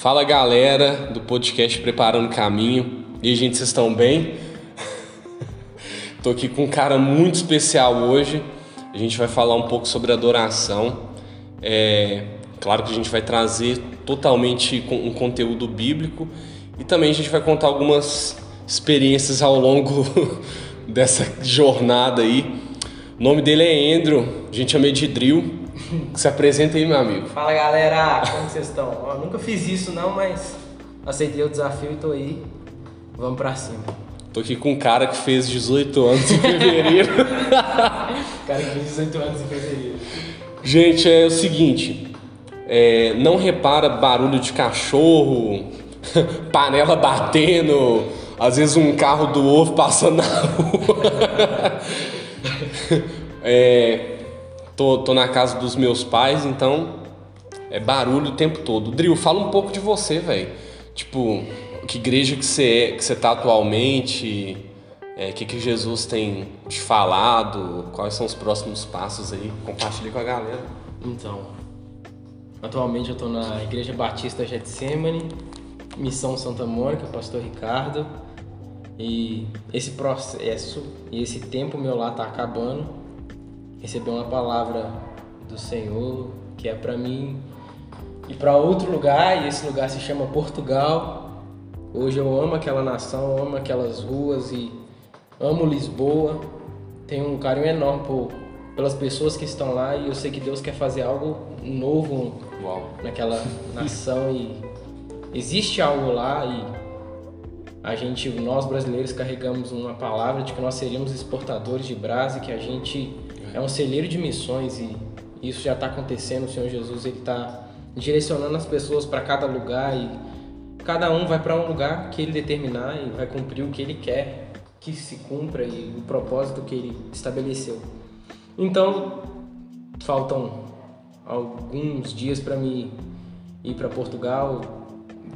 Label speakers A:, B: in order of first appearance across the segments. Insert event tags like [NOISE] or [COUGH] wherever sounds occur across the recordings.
A: Fala galera do podcast Preparando Caminho. E gente, vocês estão bem? [LAUGHS] Tô aqui com um cara muito especial hoje. A gente vai falar um pouco sobre adoração. É, claro que a gente vai trazer totalmente um conteúdo bíblico e também a gente vai contar algumas experiências ao longo [LAUGHS] dessa jornada aí. O nome dele é Andrew, a gente chama de Drill. [LAUGHS] Se apresenta aí, meu amigo.
B: Fala galera, como vocês estão? Eu nunca fiz isso não, mas aceitei o desafio e tô aí. Vamos pra cima.
A: Tô aqui com um cara que fez 18 anos em fevereiro. [LAUGHS]
B: cara que fez 18 anos em fevereiro.
A: Gente, é o seguinte. É, não repara barulho de cachorro, [LAUGHS] panela batendo, às vezes um carro do ovo passando na rua. é, tô, tô na casa dos meus pais, então é barulho o tempo todo. Drill, fala um pouco de você, velho. Tipo, que igreja que você é, que você tá atualmente, o é, que, que Jesus tem te falado, quais são os próximos passos aí? Compartilhe com a galera.
B: Então, atualmente eu tô na Igreja Batista Getsemane, Missão Santa Mônica, Pastor Ricardo. E esse processo e esse tempo meu lá tá acabando. Recebi uma palavra do Senhor que é para mim ir para outro lugar e esse lugar se chama Portugal. Hoje eu amo aquela nação, amo aquelas ruas e amo Lisboa. Tenho um carinho enorme por, pelas pessoas que estão lá e eu sei que Deus quer fazer algo novo Uau. naquela [LAUGHS] nação e existe algo lá e a gente, nós brasileiros, carregamos uma palavra de que nós seríamos exportadores de brasa e que a gente é um celeiro de missões e isso já está acontecendo. O Senhor Jesus ele está direcionando as pessoas para cada lugar e cada um vai para um lugar que ele determinar e vai cumprir o que ele quer que se cumpra e o propósito que ele estabeleceu. Então, faltam alguns dias para me ir para Portugal,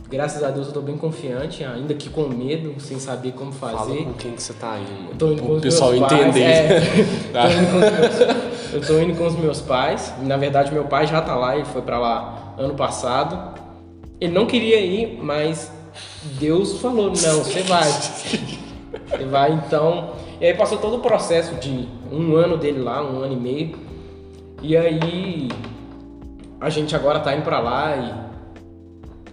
B: graças a Deus eu tô bem confiante, ainda que com medo, sem saber como fazer. Fala
A: com quem que você tá indo.
B: Tô indo com
A: o pessoal entender.
B: É, [LAUGHS] tô meus, eu tô indo com os meus pais. Na verdade, meu pai já tá lá, ele foi para lá ano passado. Ele não queria ir, mas Deus falou: "Não, você vai". Você vai então. E aí passou todo o processo de um ano dele lá, um ano e meio. E aí a gente agora tá indo para lá e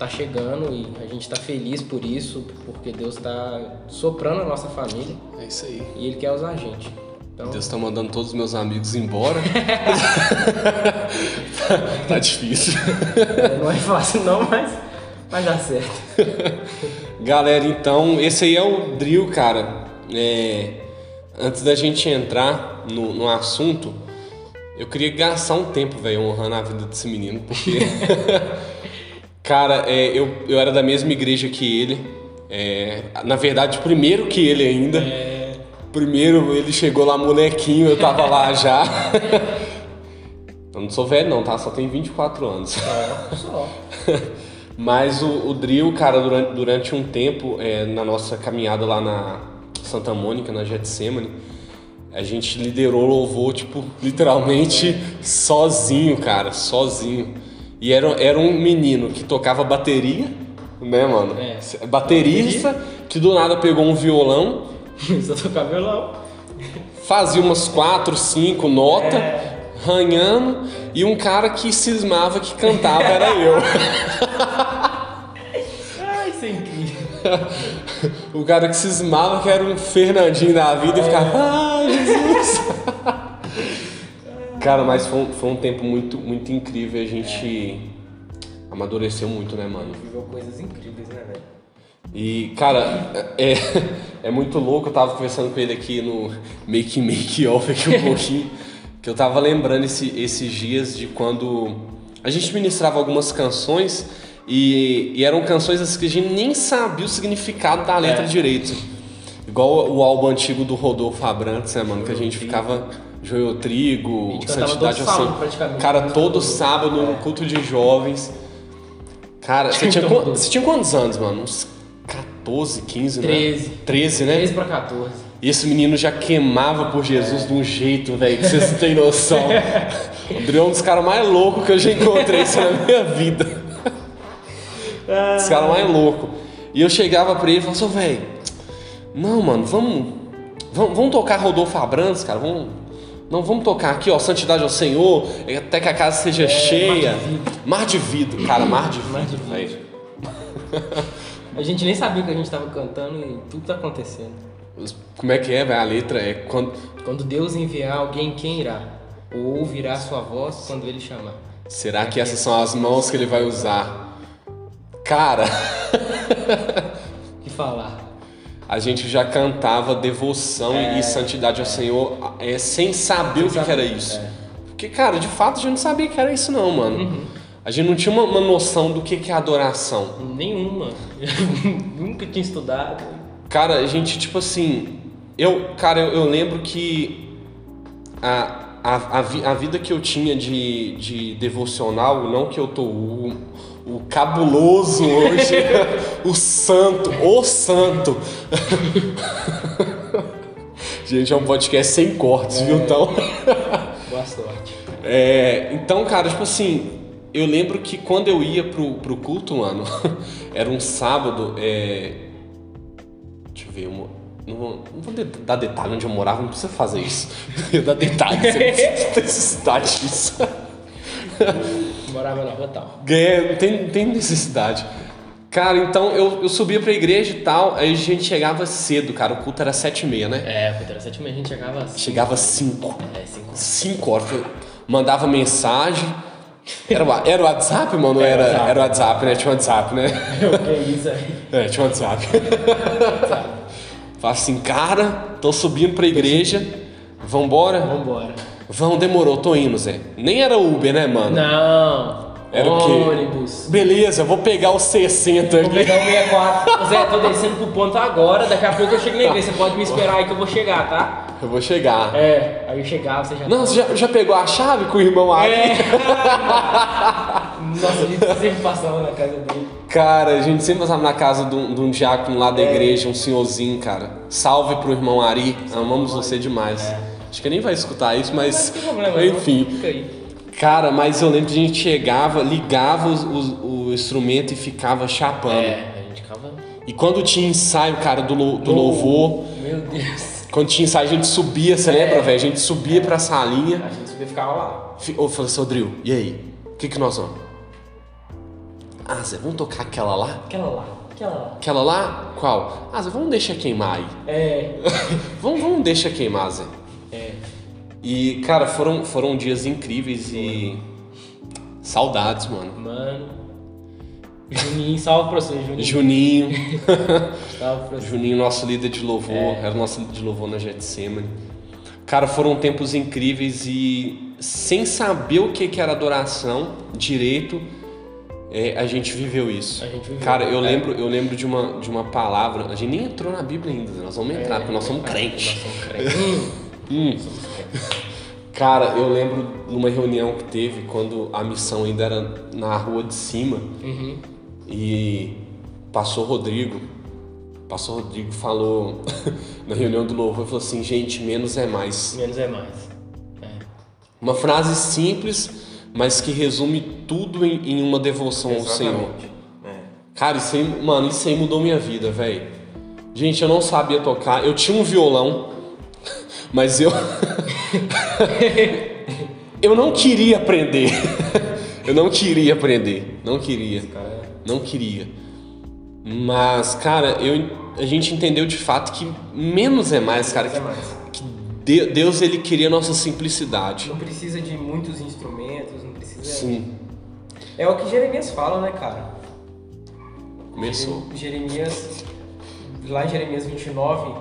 B: tá chegando e a gente tá feliz por isso, porque Deus tá soprando a nossa família.
A: É isso aí.
B: E Ele quer usar a gente.
A: Então... Deus tá mandando todos os meus amigos embora. [LAUGHS] [LAUGHS] tá difícil.
B: É, não é fácil não, mas vai dar certo. [LAUGHS]
A: Galera, então, esse aí é o drill, cara. É... Antes da gente entrar no, no assunto, eu queria gastar um tempo, velho, honrando a vida desse menino, porque Cara, é, eu, eu era da mesma igreja que ele. É, na verdade, primeiro que ele ainda. É... Primeiro ele chegou lá molequinho, eu tava lá [LAUGHS] já. [LAUGHS] eu não sou velho não, tá? Só tenho 24 anos.
B: É, só. [LAUGHS]
A: Mas o, o Drill, cara, durante, durante um tempo, é, na nossa caminhada lá na Santa Mônica, na Getsemane, a gente liderou louvor, tipo, literalmente sozinho, cara, sozinho. E era, era um menino que tocava bateria, né, mano? É. Baterista, que do nada pegou um violão. [LAUGHS]
B: Só tocar violão.
A: Fazia umas quatro, cinco notas, é. ranhando, e um cara que cismava que cantava era [LAUGHS] eu.
B: Ai, isso é incrível. [LAUGHS]
A: o cara que cismava que era um Fernandinho da vida é. e ficava, ai, Jesus. Cara, mas foi um, foi um tempo muito, muito incrível. A gente é. amadureceu muito, né, mano?
B: Viveu coisas incríveis, né, velho?
A: E, cara, é, é muito louco. Eu tava conversando com ele aqui no Make Make Off aqui um pouquinho. que eu tava lembrando esse, esses dias de quando a gente ministrava algumas canções e, e eram canções assim, que a gente nem sabia o significado da letra é. direito. Igual o álbum antigo do Rodolfo Abrantes, né, mano? Que a gente ficava Joio Trigo, Santidade
B: Sábado,
A: cara, todo sábado no culto de jovens. Cara, você tinha, você tinha quantos anos, mano? Uns 14, 15,
B: 13.
A: né? 13, né?
B: 13 pra 14.
A: E esse menino já queimava por Jesus é. de um jeito, velho, que vocês não têm noção. [LAUGHS] o Adriano é um dos caras mais loucos que eu já encontrei isso na minha vida. Os caras mais louco. E eu chegava pra ele e falava assim, velho, não, mano, vamos, vamos, vamos tocar Rodolfo Abrantes, cara, vamos, não, vamos tocar aqui, ó, Santidade ao Senhor, até que a casa seja cheia. Mar de vidro, cara, mar de vidro.
B: Mar de vidro. [LAUGHS] A gente nem sabia que a gente tava cantando e tudo tá acontecendo.
A: Como é que é, velho? A letra é quando.
B: Quando Deus enviar alguém, quem irá? Ou ouvirá sua voz quando ele chamar.
A: Será que essas são as mãos que ele vai usar? Cara, [LAUGHS]
B: Que falar.
A: A gente já cantava devoção e santidade ao Senhor é, sem saber o que, que era isso.
B: É.
A: Porque, cara, de fato a gente não sabia que era isso, não, mano. A gente não tinha uma, uma noção do que, que é adoração.
B: Nenhuma. [LAUGHS] Nunca tinha estudado.
A: Cara, a gente, tipo assim. Eu, cara, eu, eu lembro que a, a, a, vi- a vida que eu tinha de, de devocional, não que eu tô o, o cabuloso hoje, [LAUGHS] o santo, o santo. gente, é um podcast sem cortes, viu? Então.
B: Boa sorte.
A: É, então, cara, tipo assim, eu lembro que quando eu ia pro, pro culto, mano, [LAUGHS] era um sábado, é... Deixa eu ver, eu mo- não vou, não vou dar detalhe onde eu morava, não precisa fazer isso. [LAUGHS] Eu ia dar detalhe, você não precisa disso.
B: Morava na rua tal.
A: Não tem, não tem necessidade. Cara, então eu, eu subia pra igreja e tal, aí a gente chegava cedo, cara, o culto era sete e meia, né?
B: É, porque era sete e meia, a gente chegava assim.
A: Chegava às cinco.
B: É, cinco.
A: 5 horas. Mandava mensagem. Era, o- era o WhatsApp, mano? Era,
B: WhatsApp.
A: era o WhatsApp, né? Tinha o WhatsApp, né? [LAUGHS]
B: O que é isso aí?
A: É, tinha o [LAUGHS] WhatsApp. Fala assim, cara, tô subindo pra igreja. Vambora?
B: Vambora.
A: Vamos, demorou, tô indo, Zé. Nem era Uber, né, mano?
B: Não.
A: Era o quê?
B: Ônibus.
A: Beleza, vou pegar os 60
B: Vou
A: aqui.
B: pegar o 64. [LAUGHS] Zé, tô descendo pro ponto agora, daqui a pouco eu chego na igreja. Você pode me esperar aí que eu vou chegar, tá?
A: Eu vou chegar.
B: É, aí eu chegava, você já
A: Não, você já, já pegou a chave com o irmão aí?
B: É. [LAUGHS] Nossa, a gente sempre passava na casa dele.
A: Cara, a gente sempre passava na casa de um, de um diácono lá da igreja, um senhorzinho, cara. Salve pro irmão Ari, amamos você demais. Acho que ele nem vai escutar isso, mas.
B: Não tem problema, não.
A: enfim.
B: Fica aí.
A: Cara, mas eu lembro que a gente chegava, ligava os- os- o instrumento e ficava chapando.
B: É, a gente ficava.
A: E quando tinha ensaio, cara, do, do louvor,
B: Meu Deus.
A: quando tinha ensaio, a gente subia, você lembra, velho? A gente subia pra salinha.
B: A gente subia e ficava lá.
A: Fi- Eu falei assim, Drill, e aí? O que, que nós vamos? Ah, Zé, vamos tocar aquela lá?
B: Aquela lá, aquela lá.
A: Aquela lá? Qual? Ah, Zé, vamos deixar queimar aí.
B: É. [LAUGHS]
A: vamos, vamos deixar queimar, Zé.
B: É.
A: E, cara, foram, foram dias incríveis e. Saudades, mano.
B: Mano. Juninho, salve pra você, Juninho.
A: Juninho. [LAUGHS]
B: Salve pra você.
A: Juninho, nosso líder de louvor.
B: É.
A: Era o nosso líder de louvor na Getsemane. Cara, foram tempos incríveis e sem saber o que, que era adoração direito, é, a gente viveu isso.
B: Gente viveu.
A: Cara, eu
B: É.
A: lembro, eu lembro de, uma, de uma palavra. A gente nem entrou na Bíblia ainda, nós vamos entrar, porque nós somos
B: Nós
A: crentes.
B: somos crentes. Hum.
A: Cara, eu lembro numa reunião que teve quando a missão ainda era na rua de cima
B: Uhum.
A: e passou Rodrigo. Passou Rodrigo falou [LAUGHS] na reunião do louvor falou assim, gente, menos é mais.
B: Menos é mais. É.
A: Uma frase simples, mas que resume tudo em, em uma devoção ao Senhor.
B: É.
A: Cara, isso aí, mano, isso aí mudou minha vida, velho. Gente, eu não sabia tocar. Eu tinha um violão, mas eu. [LAUGHS] eu não queria aprender. [LAUGHS] eu não queria aprender. Não queria.
B: Cara,
A: Não queria. Mas, cara, eu, a gente entendeu de fato que menos é mais, cara.
B: é
A: Que,
B: mais.
A: que De- Deus, ele queria a nossa simplicidade.
B: Não precisa de muitos instrumentos, não precisa.
A: Sim,
B: É o que Jeremias fala, né, cara?
A: começou.
B: Jeremias, lá em Jeremias 29, de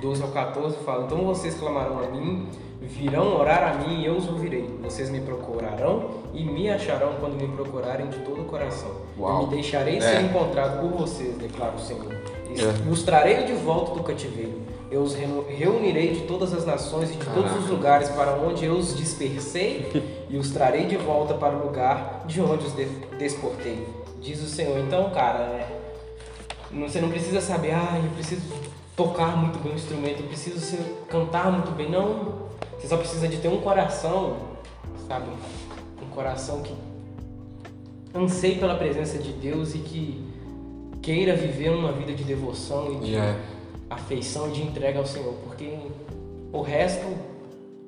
B: 12 ao 14, fala: Então vocês clamarão a mim, virão orar a mim e eu os ouvirei. Vocês me procurarão e me acharão quando me procurarem de todo o coração.
A: Uau.
B: Eu me deixarei
A: É.
B: ser encontrado por vocês, declara o Senhor. E
A: É.
B: os trarei de volta do cativeiro. Eu os reunirei de todas as nações e de todos os
A: Caraca.
B: lugares para onde eu os dispersei e os trarei de volta para o lugar de onde os de- desportei. Diz o Senhor. Então, cara, é, não- você não precisa saber, ah, eu preciso tocar muito bem o instrumento, eu preciso ser- cantar muito bem. Não. Você só precisa de ter um coração, sabe? Um coração que anseie pela presença de Deus e que queira viver uma vida de devoção e de
A: Yeah.
B: afeição e de entrega ao Senhor, porque o resto,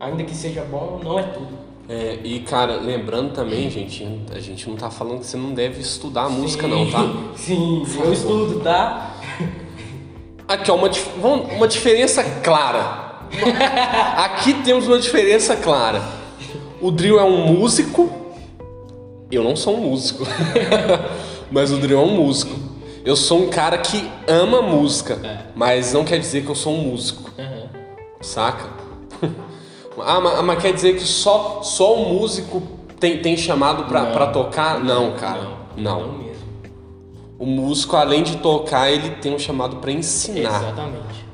B: ainda que seja bom, não é tudo.
A: É, e cara, lembrando também, gente, a gente não tá falando que você não deve estudar música não, tá? [LAUGHS]
B: Sim, eu estudo, tá?
A: Aqui, ó, uma, uma diferença clara. [LAUGHS] Aqui temos uma diferença clara. O Drill é um músico. Eu não sou um músico. [LAUGHS] mas o Drill é um músico. Eu sou um cara que ama música. Mas não quer dizer que eu sou um músico.
B: Aham.
A: Saca? [LAUGHS] ah, mas, mas quer dizer que só, só o músico tem, tem chamado pra,
B: Não.
A: pra tocar? Não, cara.
B: Não,
A: Não.
B: não mesmo.
A: O músico, além de tocar, ele tem um chamado pra ensinar.
B: Exatamente.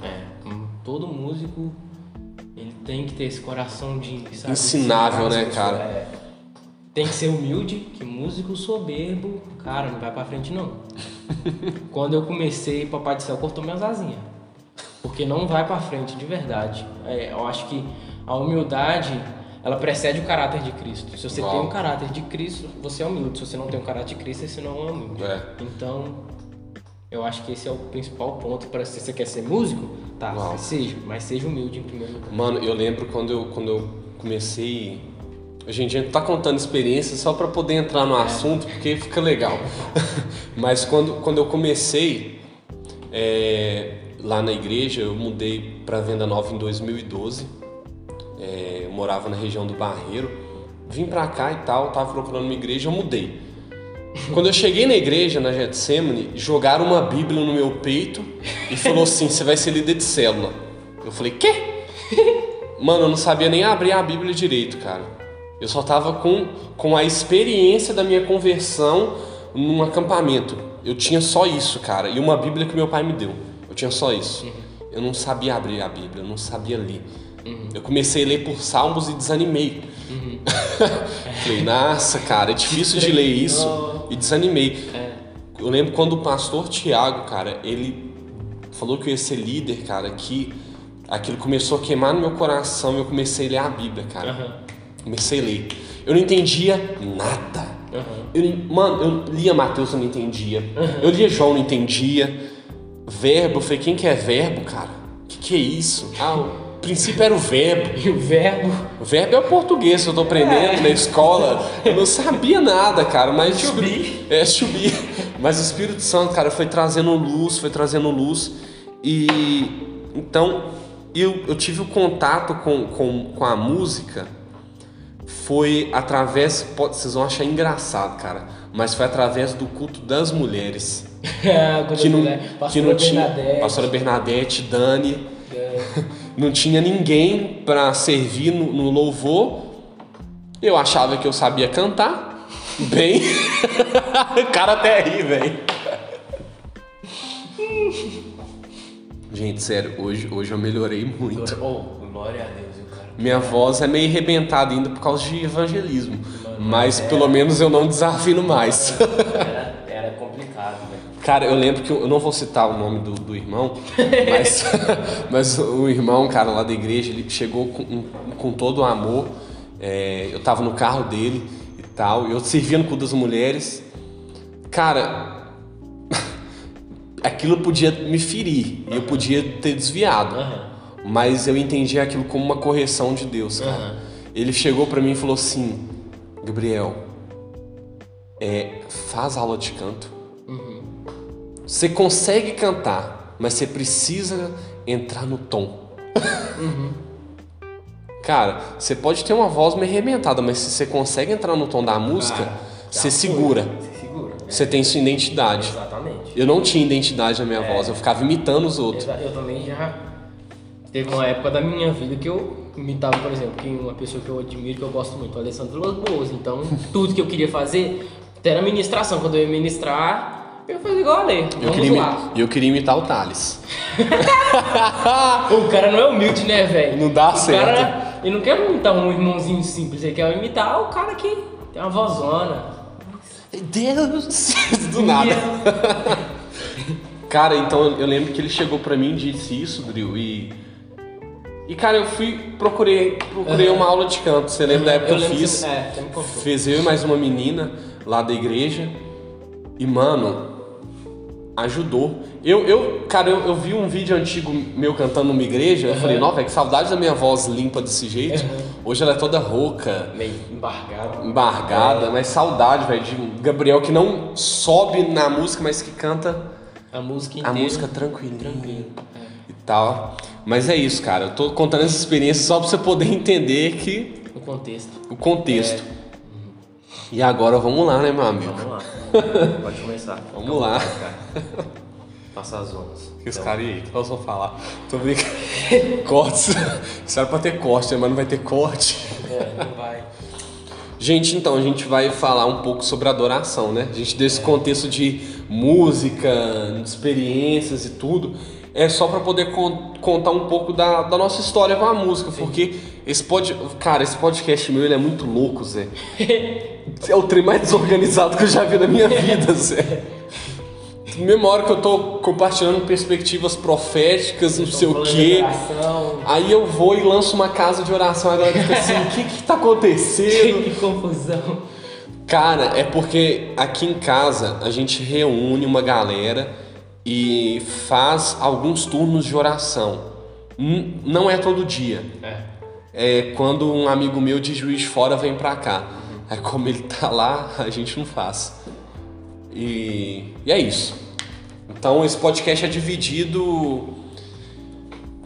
B: É, todo músico, ele tem que ter esse coração de sabe,
A: Ensinável, né, cara?
B: É. Tem que ser humilde, que músico soberbo, cara, não vai pra frente não. [LAUGHS] Quando eu comecei, Papai do Céu cortou minhas asinhas. Porque não vai pra frente de verdade. É, eu acho que a humildade, ela precede o caráter de Cristo. Se você
A: Uau.
B: tem um caráter de Cristo, você é humilde. Se você não tem um caráter de Cristo, você não é humilde.
A: É.
B: Então, eu acho que esse é o principal ponto para se você quer ser músico, tá,
A: Uau.
B: seja, mas seja humilde em primeiro lugar.
A: Mano, eu lembro quando eu, quando eu comecei. A gente tá contando experiências só pra poder entrar no assunto, porque fica legal. [LAUGHS] Mas quando, quando eu comecei é, lá na igreja, eu mudei pra Venda Nova em 2012. É, eu morava na região do Barreiro. Vim pra cá e tal, tava procurando uma igreja, eu mudei. Quando eu cheguei na igreja, na Getsemane, jogaram uma Bíblia no meu peito e falou assim: você vai ser líder de célula. Eu falei: quê? Mano, eu não sabia nem abrir a Bíblia direito, cara. Eu só tava com, com a experiência da minha conversão num acampamento. Eu tinha só isso, cara. E uma Bíblia que meu pai me deu. Eu tinha só isso. Eu não sabia abrir a Bíblia, eu não sabia ler. Eu comecei a ler por salmos e desanimei. [LAUGHS] Falei, nossa, cara, é difícil de ler isso. E desanimei. Eu lembro quando o pastor Tiago, cara, ele falou que eu ia ser líder, cara, que aquilo começou a queimar no meu coração e eu comecei a ler a Bíblia, cara.
B: Aham,
A: Comecei a ler. Eu não entendia nada.
B: aham.
A: Eu, mano, eu lia Mateus, eu não entendia. Eu lia João, não entendia. Verbo, eu falei, quem que é verbo, cara? Que que é isso? Ah, princípio era o verbo.
B: E o verbo,
A: O verbo é o português que eu tô aprendendo na escola. Eu não sabia nada, cara, mas...
B: Be.
A: É, to be. Mas o Espírito Santo, cara, foi trazendo luz, foi trazendo luz. E... Então, eu, eu tive o contato com, com, com a música foi através... pode- Vocês vão achar engraçado, cara. Mas foi através do culto das mulheres. [LAUGHS]
B: quando
A: Que não,
B: puder,
A: que não tinha...
B: Bernadette,
A: Pastora Bernadette, Dani...
B: é,
A: não tinha ninguém para servir no, no louvor. Eu achava que eu sabia cantar bem. [LAUGHS] o cara até ri, velho. Gente, sério, hoje, hoje eu melhorei muito.
B: Oh, glória a Deus.
A: Minha voz é meio arrebentada ainda por causa de evangelismo. Mas pelo menos eu não desafino mais.
B: Era, era complicado, velho.
A: Cara, eu lembro que eu, eu não vou citar o nome do, do irmão, mas, [LAUGHS] [LAUGHS] mas o irmão, cara, lá da igreja, ele chegou com, com todo o amor. É, eu tava no carro dele e tal, eu servia no culto das mulheres. Cara, [LAUGHS] aquilo podia me ferir e eu podia ter desviado,
B: Aham.
A: mas eu entendi aquilo como uma correção de Deus, cara.
B: Aham.
A: Ele chegou pra mim e falou assim: Gabriel, é, faz aula de canto. Você consegue cantar, mas você precisa entrar no tom. Cara, você pode ter uma voz meio arrebentada, mas se você consegue entrar no tom da música,
B: Ah,
A: você
B: já
A: segura.
B: Você segura. né?
A: Você tem sua identidade.
B: Exatamente.
A: Eu não tinha identidade na minha
B: É.
A: voz, eu ficava imitando os outros.
B: Eu também já. Teve uma época da minha vida que eu imitava, por exemplo, que uma pessoa que eu admiro, que eu gosto muito, o Alessandro Boas. Então, tudo que eu queria fazer era ministração. Quando eu ia ministrar, eu fazia igual a Lê.
A: Eu queria,
B: lá.
A: eu queria imitar o Thales. [LAUGHS]
B: O cara não é humilde, né, velho?
A: Não dá
B: o
A: certo.
B: Cara, ele não quer imitar um irmãozinho simples, ele quer imitar o cara que tem uma vozona.
A: Deus! [LAUGHS] Do nada. [LAUGHS] Cara, então eu lembro que ele chegou pra mim e disse isso, Drill, e. E cara, eu fui, procurei, procurei uma aula de canto. Você lembra da época que eu,
B: que
A: fiz?
B: você- É.
A: Fez eu e mais uma menina lá da igreja. E mano, ajudou. Eu, eu cara, eu, eu vi um vídeo antigo meu cantando numa igreja, eu falei, nossa, que saudade da minha voz limpa desse jeito. Hoje ela é toda rouca,
B: Meio embargado.
A: embargada, mas saudade, velho, de Gabriel que não sobe na música, mas que canta
B: A música
A: a
B: inteira.
A: música tranquilinha
B: Tranquilo.
A: e tal. Mas é isso, cara. Eu tô contando essa experiência só pra você poder entender que
B: O contexto.
A: o contexto. E agora vamos lá, né, meu amigo?
C: Vamos lá. [LAUGHS] Pode começar.
A: Vamos
C: à
A: lá.
C: vontade, cara. Passa as ondas. [LAUGHS]
A: Que os
C: Então,
A: caras, e aí, o que nós vamos falar? Tô brincando. [LAUGHS] Cortes. Isso era pra ter corte, né? mas não vai ter corte.
B: É, não vai.
A: Gente, então, a gente vai falar um pouco sobre adoração, né? A gente desse contexto de música, experiências e tudo. É só pra poder con- contar um pouco da, da nossa história com a música, porque esse pod... Cara, esse podcast meu, ele é muito louco, Zé. É o trem mais desorganizado que eu já vi na minha vida, Zé. Mesma hora que eu tô compartilhando perspectivas proféticas, não sei o quê. Aí eu vou e lanço uma casa de oração, a galera fica assim, o que que tá acontecendo? [LAUGHS]
B: Que confusão.
A: Cara, é porque aqui em casa a gente reúne uma galera e faz alguns turnos de oração. Não é todo dia.
B: É.
A: É quando um amigo meu de Juiz Fora vem pra cá. Aí como ele tá lá, [LAUGHS] a gente não faz. E, e é isso. Então esse podcast é dividido,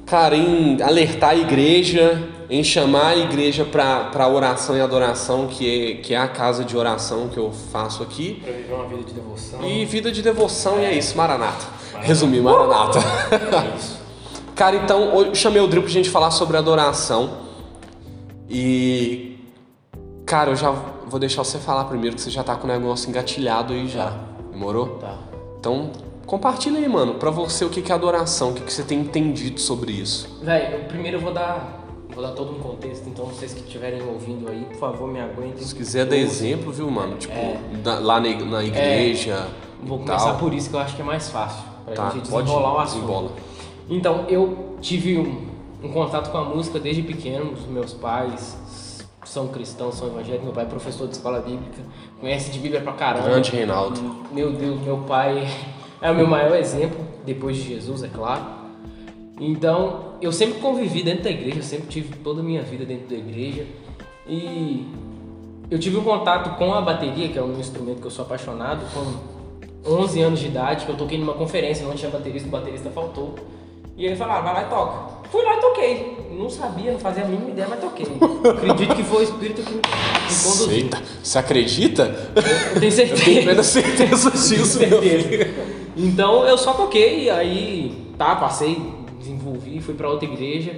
A: cara, em alertar a igreja, em chamar a igreja pra, pra oração e adoração, que é, que é a casa de oração que eu faço aqui.
B: Pra viver uma vida de devoção.
A: E vida de devoção, e é isso, Maranata. Resumir, Maranata.
B: É [LAUGHS] isso.
A: Cara, então, eu chamei o Drill pra gente falar sobre adoração. E. Cara, eu já vou deixar você falar primeiro, que você já tá com o negócio engatilhado aí já. Demorou?
B: Tá.
A: Então, compartilha aí, mano, pra você o que que é adoração, o que que você tem entendido sobre isso.
B: Véi, eu primeiro eu vou dar. Vou dar todo um contexto, então vocês que estiverem ouvindo aí, por favor, me aguentem.
A: Se quiser dar exemplo, viu, mano? Tipo,
B: É.
A: da- lá na, na igreja.
B: Vou
A: e
B: começar
A: tal.
B: por isso que eu acho que é mais fácil. Pra
A: Tá,
B: gente
A: pode
B: desenrolar o assunto.
A: desembola.
B: Então, eu tive um, um contato com a música desde pequeno. Os meus pais são cristãos, são evangélicos. Meu pai é professor de escola bíblica, conhece de Bíblia pra caramba.
A: Grande Reinaldo.
B: Meu Deus, meu pai é o meu maior exemplo, depois de Jesus, é claro. Então, eu sempre convivi dentro da igreja, eu sempre tive toda a minha vida dentro da igreja. E eu tive um contato com a bateria, que é um instrumento que eu sou apaixonado, com 11 anos de idade, que eu toquei numa conferência, não tinha baterista, o baterista faltou. E ele falou, ah, vai lá e toca. Fui lá e toquei. Não sabia, não fazia a mínima ideia, mas toquei. Acredito que foi o Espírito que me, conduziu.
A: Eita, você acredita?
B: Eu tenho certeza.
A: Eu tenho plena certeza disso, meu filho.
B: Então eu só toquei, e aí tá, passei, desenvolvi, fui pra outra igreja.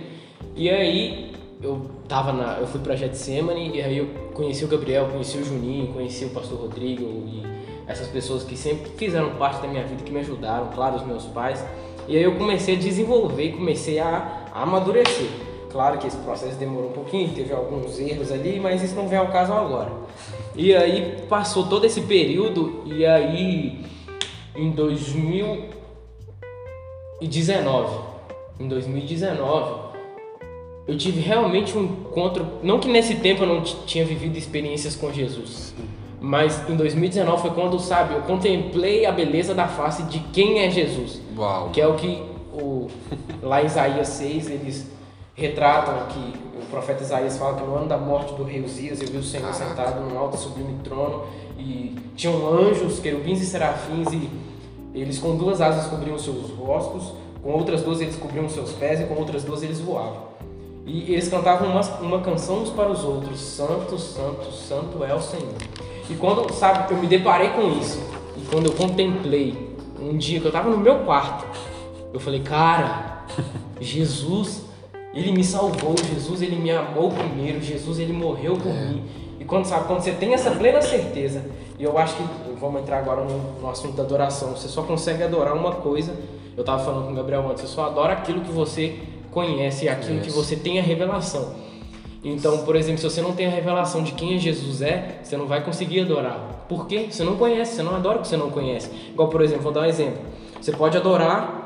B: E aí eu tava na. Eu fui pra Getsemane e aí eu conheci o Gabriel, conheci o Juninho, conheci o pastor Rodrigo e essas pessoas que sempre fizeram parte da minha vida, que me ajudaram, claro, os meus pais. E aí eu comecei a desenvolver comecei a amadurecer. Claro que esse processo demorou um pouquinho, teve alguns erros ali, mas isso não vem ao caso agora. E aí passou todo esse período e aí em 2019, em 2019, eu tive realmente um encontro, não que nesse tempo eu não tinha vivido experiências com Jesus, mas em 2019 foi quando, sabe, eu contemplei a beleza da face de quem é Jesus.
A: Uau.
B: Que é o que o, lá em Isaías 6 eles retratam que o profeta Isaías fala que no ano da morte do rei Uzias eu vi o Senhor
A: Caraca.
B: sentado num alto e sublime trono e tinham anjos, querubins e serafins e eles com duas asas cobriam seus rostos, com outras duas eles cobriam seus pés e com outras duas eles voavam. E eles cantavam uma, uma canção uns para os outros, Santo, Santo, Santo é o Senhor. E quando, sabe, eu me deparei com isso, e quando eu contemplei, um dia que eu tava no meu quarto, eu falei, cara, Jesus, ele me salvou, Jesus, ele me amou primeiro, Jesus, ele morreu por mim. E quando, sabe, quando você tem essa plena certeza, e eu acho que, vamos entrar agora no, no assunto da adoração, você só consegue adorar uma coisa, eu tava falando com o Gabriel antes, você só adora aquilo que você conhece, aquilo que você tem a revelação. Então, por exemplo, se você não tem a revelação de quem Jesus é, você não vai conseguir adorar. Por quê? Você não conhece, você não adora o que você não conhece. Igual, por exemplo, vou dar um exemplo. Você pode adorar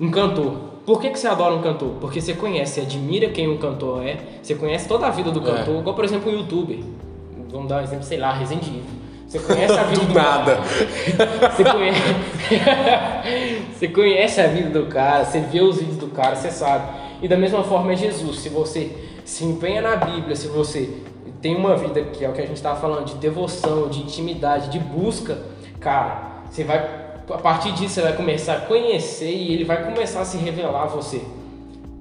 B: um cantor. Por que, que você adora um cantor? Porque você conhece, admira quem um cantor é, você conhece toda a vida do
A: É.
B: cantor. Igual, por exemplo, um youtuber. Vamos dar um exemplo, sei lá, Resident Evil. Você conhece a [LAUGHS] vida
A: Do
B: do,
A: nada.
B: cara. [LAUGHS] Você conhece... [LAUGHS] você conhece a vida do cara, você vê os vídeos do cara, você sabe. E da mesma forma é Jesus. Se você se empenha na Bíblia, se você tem uma vida que é o que a gente estava falando, de devoção, de intimidade, de busca, cara, você vai. A partir disso você vai começar a conhecer e ele vai começar a se revelar a você.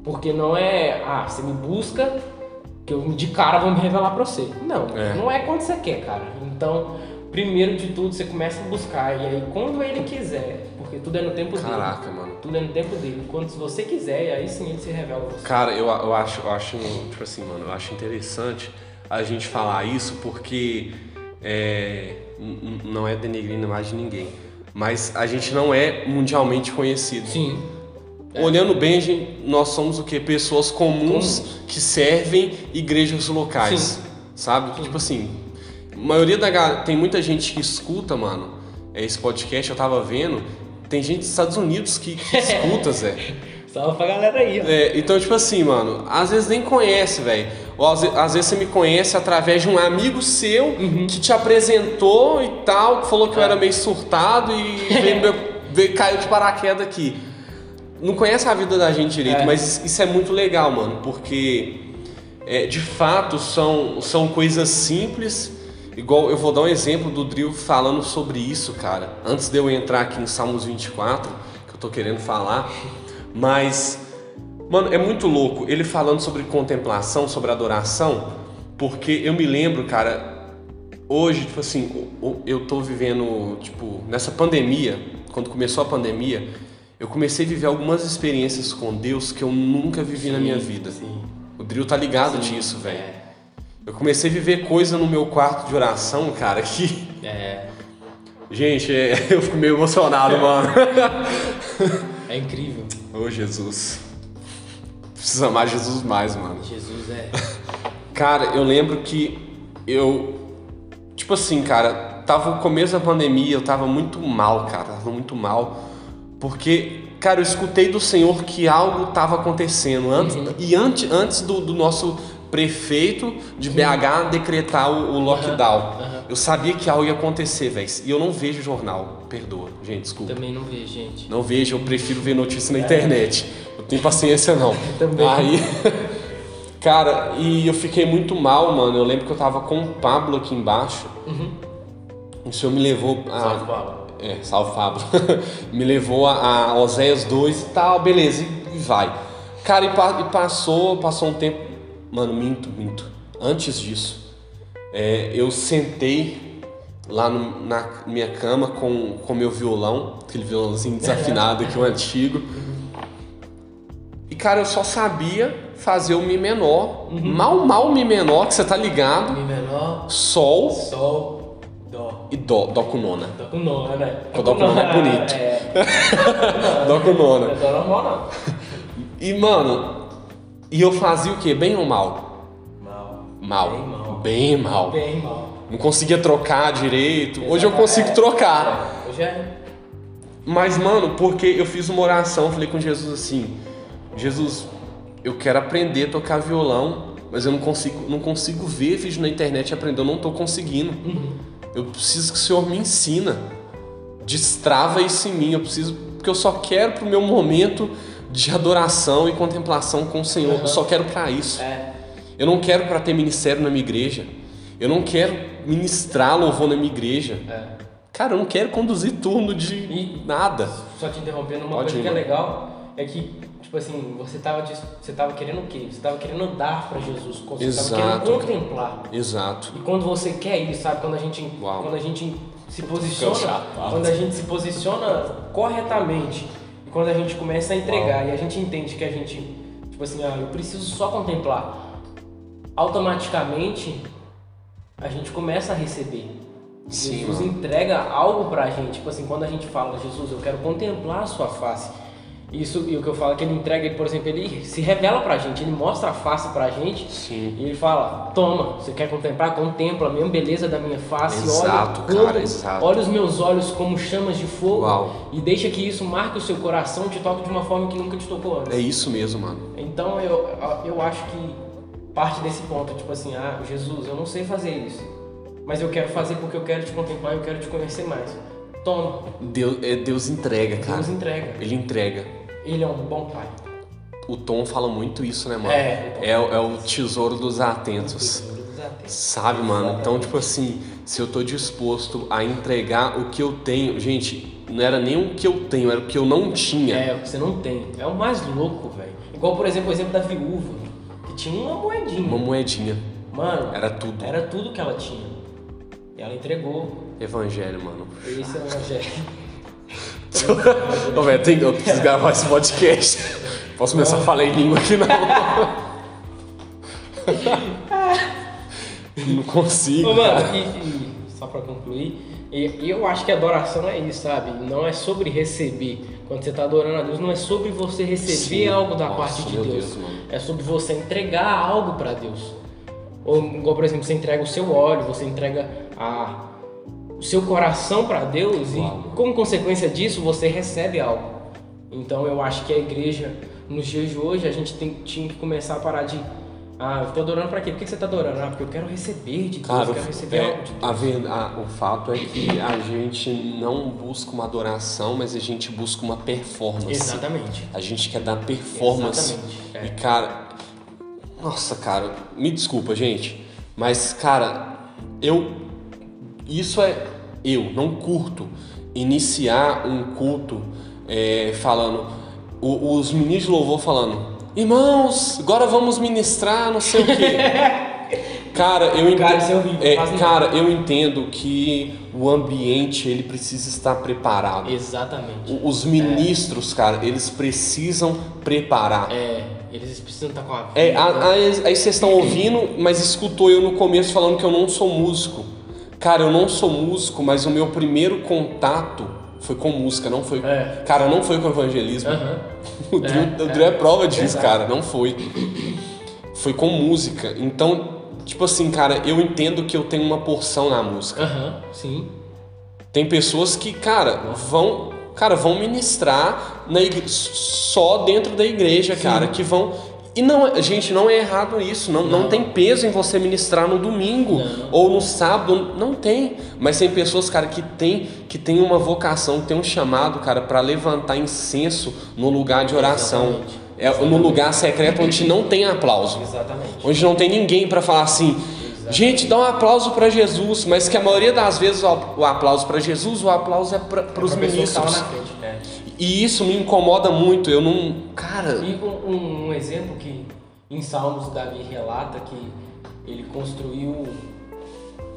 B: Porque não é, ah, você me busca, que eu de cara vou me revelar pra você. Não,
A: É.
B: não é quando você quer, cara. Então, primeiro de tudo, você começa a buscar. E aí, quando ele quiser, porque tudo é no tempo dele.
A: Caraca, mano.
B: Tudo é no tempo dele. Quando você quiser, e aí sim ele se revela a você.
A: Cara, eu, eu acho, eu acho, tipo assim, mano, eu acho interessante a gente falar isso porque é, não é denegrindo mais de ninguém, mas a gente não é mundialmente conhecido.
B: Sim.
A: Olhando bem, gente- nós somos o quê? Pessoas comuns que servem igrejas locais,
B: Sim.
A: sabe? Tipo assim, a maioria da galera, tem muita gente que escuta, mano, é, esse podcast, eu tava vendo, tem gente dos Estados Unidos que, que [LAUGHS] escuta, Zé.
B: Salve pra galera aí, ó.
A: É, então, tipo assim, mano, às vezes nem conhece, velho. Ou às, ve- às vezes você me conhece através de um amigo seu que te apresentou e tal, que falou que eu era meio surtado e veio, [LAUGHS] meu- veio- caiu de paraquedas aqui. Não conhece a vida da gente direito,
B: É.
A: mas isso é muito legal, mano, porque é, de fato são, são coisas simples. Igual eu vou dar um exemplo do Drill falando sobre isso, cara. Antes de eu entrar aqui em Salmos 24, que eu tô querendo falar, mas Mano, é muito louco ele falando sobre contemplação, sobre adoração, porque eu me lembro, cara, hoje, tipo assim, eu tô vivendo, tipo, nessa pandemia, quando começou a pandemia, eu comecei a viver algumas experiências com Deus que eu nunca vivi na minha vida.
B: Sim.
A: O Drill tá ligado disso, velho.
B: É.
A: Eu comecei a viver coisa no meu quarto de oração, cara, que.
B: É.
A: Gente, é- [LAUGHS] eu fico meio emocionado, mano.
B: É incrível.
A: Ô, Jesus. Precisa amar Jesus mais, mano.
B: Jesus é. [LAUGHS]
A: Cara, eu lembro que eu. Tipo assim, cara, tava o começo da pandemia, eu tava muito mal, cara, tava muito mal. Porque, cara, eu escutei do Senhor que algo tava acontecendo. Antes, E antes, antes do, do nosso prefeito de BH decretar o, o lockdown.
B: aham.
A: Eu sabia que algo ia acontecer, velho. E eu não vejo jornal. Perdoa, gente, desculpa.
B: Também não vejo, gente.
A: Não vejo, eu prefiro ver notícia na internet. Eu tenho paciência não.
B: Também.
A: Aí, [LAUGHS] cara, e eu fiquei muito mal, mano. Eu lembro que eu tava com o Pablo aqui embaixo. O senhor me levou a.
C: Salve, Pablo.
A: É, salve Pablo. [LAUGHS] me levou a, a Oséias 2 e tal, beleza, e, e vai. Cara, e, pa- e passou, passou um tempo. Mano, minto, minto. Antes disso, é, eu sentei lá no- na minha cama com com meu violão, aquele violãozinho [LAUGHS] desafinado aqui, o antigo. Cara, eu só sabia fazer o Mi menor, mal, mal Mi menor, que você tá ligado,
B: Mi menor,
A: Sol
B: Sol, Dó.
A: e Dó, Dó com nona.
B: Dó com nona, né?
A: O Dó com nona é bonito.
B: É. [LAUGHS]
A: Dó com nona.
B: É Dó normal, não.
A: E mano, e eu fazia o quê? Bem ou mal?
B: Mal.
A: Mal.
B: Bem mal.
A: Bem mal.
B: Bem mal.
A: Não conseguia trocar direito. Hoje eu consigo
B: É.
A: trocar.
B: É, Hoje é.
A: Mas, mano, porque eu fiz uma oração, falei com Jesus assim: Jesus, eu quero aprender a tocar violão, mas eu não consigo, não consigo ver vídeo na internet e aprender, eu não tô conseguindo. Eu preciso que o Senhor me ensina. Destrava isso em mim, eu preciso, porque eu só quero pro meu momento de adoração e contemplação com o Senhor. Eu só quero para isso.
B: É.
A: Eu não quero para ter ministério na minha igreja. Eu não quero ministrar louvor na minha igreja.
B: É.
A: Cara, eu não quero conduzir turno de
B: E-
A: nada.
B: Só te interrompendo, uma
A: Pode
B: coisa
A: ir,
B: que é legal é que, tipo assim, você tava, você tava querendo o quê? Você tava querendo dar pra Jesus, você
A: Exato.
B: tava querendo contemplar.
A: Exato.
B: E quando você quer isso, sabe? Quando a gente,
A: Uau.
B: quando a gente se posiciona,
A: chato. Uau.
B: quando a gente se posiciona corretamente e quando a gente começa a entregar e a gente entende que a gente, tipo assim, ah, eu preciso só contemplar, automaticamente a gente começa a receber.
A: Sim,
B: Jesus
A: mano.
B: entrega algo pra gente, tipo assim, quando a gente fala, Jesus, eu quero contemplar a sua face. Isso, e o que eu falo é que ele entrega, ele, por exemplo, ele se revela pra gente, ele mostra a face pra gente
A: Sim.
B: e ele fala: Toma, você quer contemplar? Contempla a mesma beleza da minha face.
A: Exato,
B: olha,
A: cara,
B: como-
A: exato.
B: olha os meus olhos como chamas de fogo.
A: Uau.
B: E deixa que isso marque o seu coração, te toque de uma forma que nunca te tocou antes.
A: É isso mesmo, mano.
B: Então eu, eu acho que parte desse ponto, tipo assim, ah, Jesus, eu não sei fazer isso. mas eu quero fazer porque eu quero te contemplar e eu quero te conhecer mais. Toma,
A: Deus, é, Deus entrega, cara.
B: Deus entrega.
A: Ele entrega.
B: Ele é um bom pai.
A: O Tom fala muito isso, né, mano?
B: É, o Tom
A: é, o- é o tesouro dos atentos.
B: Tesouro dos atentos.
A: Sabe, mano? Então, tipo assim, se eu tô disposto a entregar o que eu tenho, gente, não era nem o que eu tenho, era o que eu não tinha.
B: É, o que você não tem. É o mais louco, velho. Igual, por exemplo, o exemplo da viúva, que tinha uma moedinha.
A: Uma moedinha.
B: Mano,
A: Era tudo.
B: era tudo que ela tinha. E ela entregou.
A: Evangelho, mano.
B: Esse é o evangelho.
A: Ô, velho, tem- eu preciso gravar esse podcast. Posso começar a falar em língua aqui, não? Não consigo.
B: Ô, mano, e, e só pra concluir, e, eu acho que adoração é isso, sabe? Não é sobre receber. Quando você tá adorando a Deus, não é sobre você receber
A: Sim.
B: algo da
A: Nossa,
B: parte de Deus.
A: Deus,
B: é sobre você entregar algo pra Deus. Ou, igual, por exemplo, você entrega o seu óleo, você entrega a, o seu coração pra Deus
A: Uau.
B: e, como consequência disso, você recebe algo. Então, eu acho que a igreja, nos dias de hoje, a gente tem, tinha que começar a parar de. Ah, eu tô adorando pra quê? Por que você tá adorando? Ah, porque eu quero receber de Deus,
A: Cara,
B: eu quero receber
A: é,
B: algo de Deus.
A: a a- o fato é que a gente não busca uma adoração, mas a gente busca uma performance.
B: Exatamente.
A: A gente quer dar performance.
B: Exatamente, é.
A: E, cara, nossa, cara, me desculpa, gente, mas, cara, eu. Isso é. Eu não curto iniciar um culto é, falando. o- os meninos de louvor falando. Irmãos, agora vamos ministrar, não sei o quê. [LAUGHS] Cara, eu entendo.
B: Cara, é horrível, faz
A: cara, eu entendo que o ambiente ele precisa estar preparado.
B: Exatamente.
A: O- Os ministros, cara, eles precisam preparar.
B: É, eles precisam estar com a vida.
A: É, a- a- aí vocês estão ouvindo, mas escutou eu no começo falando que eu não sou músico. Cara, eu não sou músico, mas o meu primeiro contato foi com música, não foi.
B: É.
A: Cara, não foi com evangelismo.
B: Aham. [LAUGHS]
A: O Drew,
B: É,
A: o Drew é, prova disso, cara. Não foi. Foi com música. Então, tipo assim, cara, eu entendo que eu tenho uma porção na música.
B: Aham, sim.
A: Tem pessoas que, cara, vão, cara, vão ministrar na igre- só dentro da igreja, cara, que vão e não, gente, não é errado isso, não, não.
B: Não.
A: tem peso em você ministrar no domingo
B: Não.
A: ou no sábado, não tem. Mas tem pessoas, cara, que tem que tem uma vocação, que tem um chamado, cara, para levantar incenso no lugar de oração.
B: Exatamente.
A: É no lugar secreto onde não tem aplauso.
B: Exatamente.
A: Onde não tem ninguém para falar assim, gente, dá um aplauso para Jesus, mas que a maioria das vezes o aplauso para Jesus, o aplauso é para os
B: que
A: ministros. E isso me incomoda muito. Eu não, cara,
B: E um, um- exemplo que em Salmos Davi relata que ele construiu.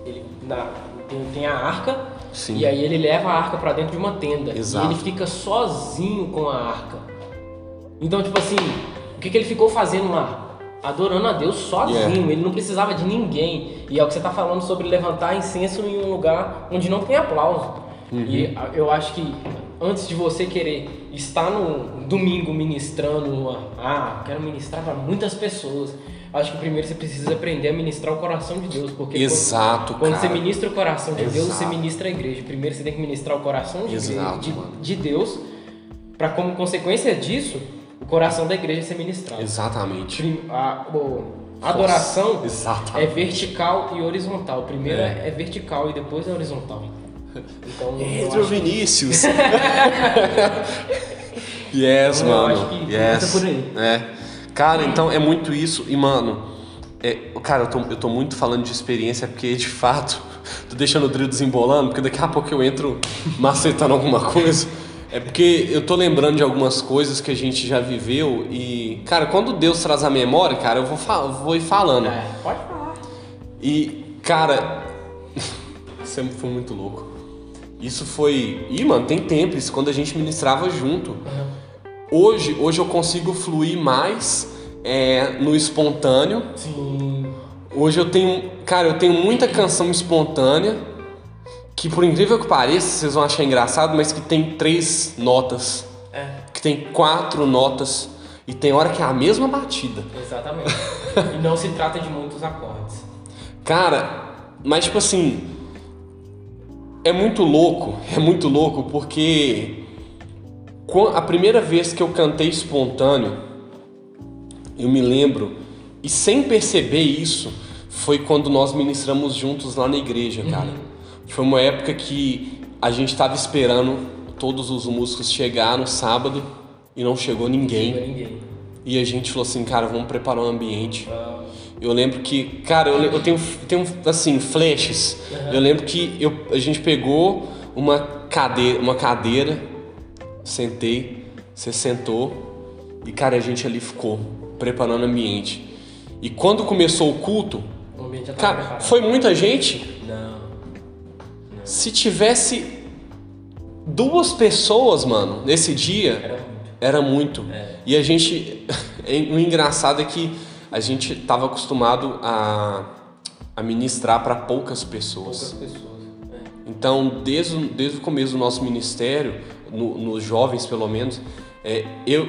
B: Ele na- tem, tem a arca
A: Sim.
B: e aí ele leva a arca pra dentro de uma tenda.
A: Exato.
B: E ele fica sozinho com a arca. Então, tipo assim, o que, que ele ficou fazendo lá? Adorando a Deus sozinho,
A: Yeah.
B: ele não precisava de ninguém. E é o que você tá falando sobre levantar incenso em um lugar onde não tem aplauso.
A: Uhum.
B: E eu acho que antes de você querer estar no domingo ministrando, uma- ah, quero ministrar para muitas pessoas. Acho que primeiro você precisa aprender a ministrar o coração de Deus, porque quando-
A: Exato,
B: quando,
A: cara.
B: você ministra o coração de Deus, você
A: Exato.
B: ministra a igreja. Primeiro você tem que ministrar o coração de,
A: Exato,
B: de, de Deus, para como consequência disso, o coração da igreja ser ministrado.
A: exatamente.
B: A, a adoração é vertical e horizontal. Primeiro
A: É.
B: é, é vertical e depois é horizontal. Então, eu que-
A: Vinícius. [LAUGHS] yes,
B: Eu
A: mano.
B: acho que
A: yes.
B: por aí.
A: É. Cara, então é muito isso. E, mano, é, cara, eu tô, eu tô muito falando de experiência porque, de fato, [LAUGHS] tô deixando o drill desembolando, porque daqui a pouco eu entro macetando alguma coisa. É porque eu tô lembrando de algumas coisas que a gente já viveu e, cara, quando Deus traz a memória, cara, eu vou, fa- vou ir falando.
B: É, pode falar.
A: E, cara, [LAUGHS] isso foi muito louco. Isso foi. Ih, mano, tem tempo, isso quando a gente ministrava junto. Hoje, hoje eu consigo fluir mais é, no espontâneo.
B: Sim.
A: Hoje eu tenho. Cara, eu tenho muita canção espontânea. Que por incrível que pareça, vocês vão achar engraçado, mas que tem três notas.
B: É,
A: Que tem quatro notas. E tem hora que é a mesma batida.
B: exatamente. e não se trata de muitos acordes.
A: Cara, mas tipo assim. É muito louco, [LAUGHS] é muito louco porque a primeira vez que eu cantei espontâneo, eu me lembro, e sem perceber isso, foi quando nós ministramos juntos lá na igreja, cara. Foi uma época que a gente estava esperando todos os músicos chegar no sábado e não chegou ninguém.
B: Não ninguém.
A: E a gente falou assim, cara, vamos preparar um ambiente.
B: Ah,
A: Eu lembro que, cara, eu, eu tenho, tenho assim, flashes. Eu lembro que eu, a gente pegou uma cadeira, uma cadeira, sentei, você sentou e, cara, a gente ali ficou preparando o ambiente. E quando começou o culto,
B: o ambiente já
A: cara,
B: preparado.
A: foi muita gente.
B: Não.
A: Se tivesse duas pessoas, mano, nesse dia,
B: Era muito.
A: era muito.
B: É.
A: E a gente. [LAUGHS] O engraçado é que a gente estava acostumado a, a ministrar para poucas pessoas.
B: Poucas pessoas. É.
A: Então, desde, o- desde o começo do nosso ministério, no- nos jovens pelo menos, é, eu,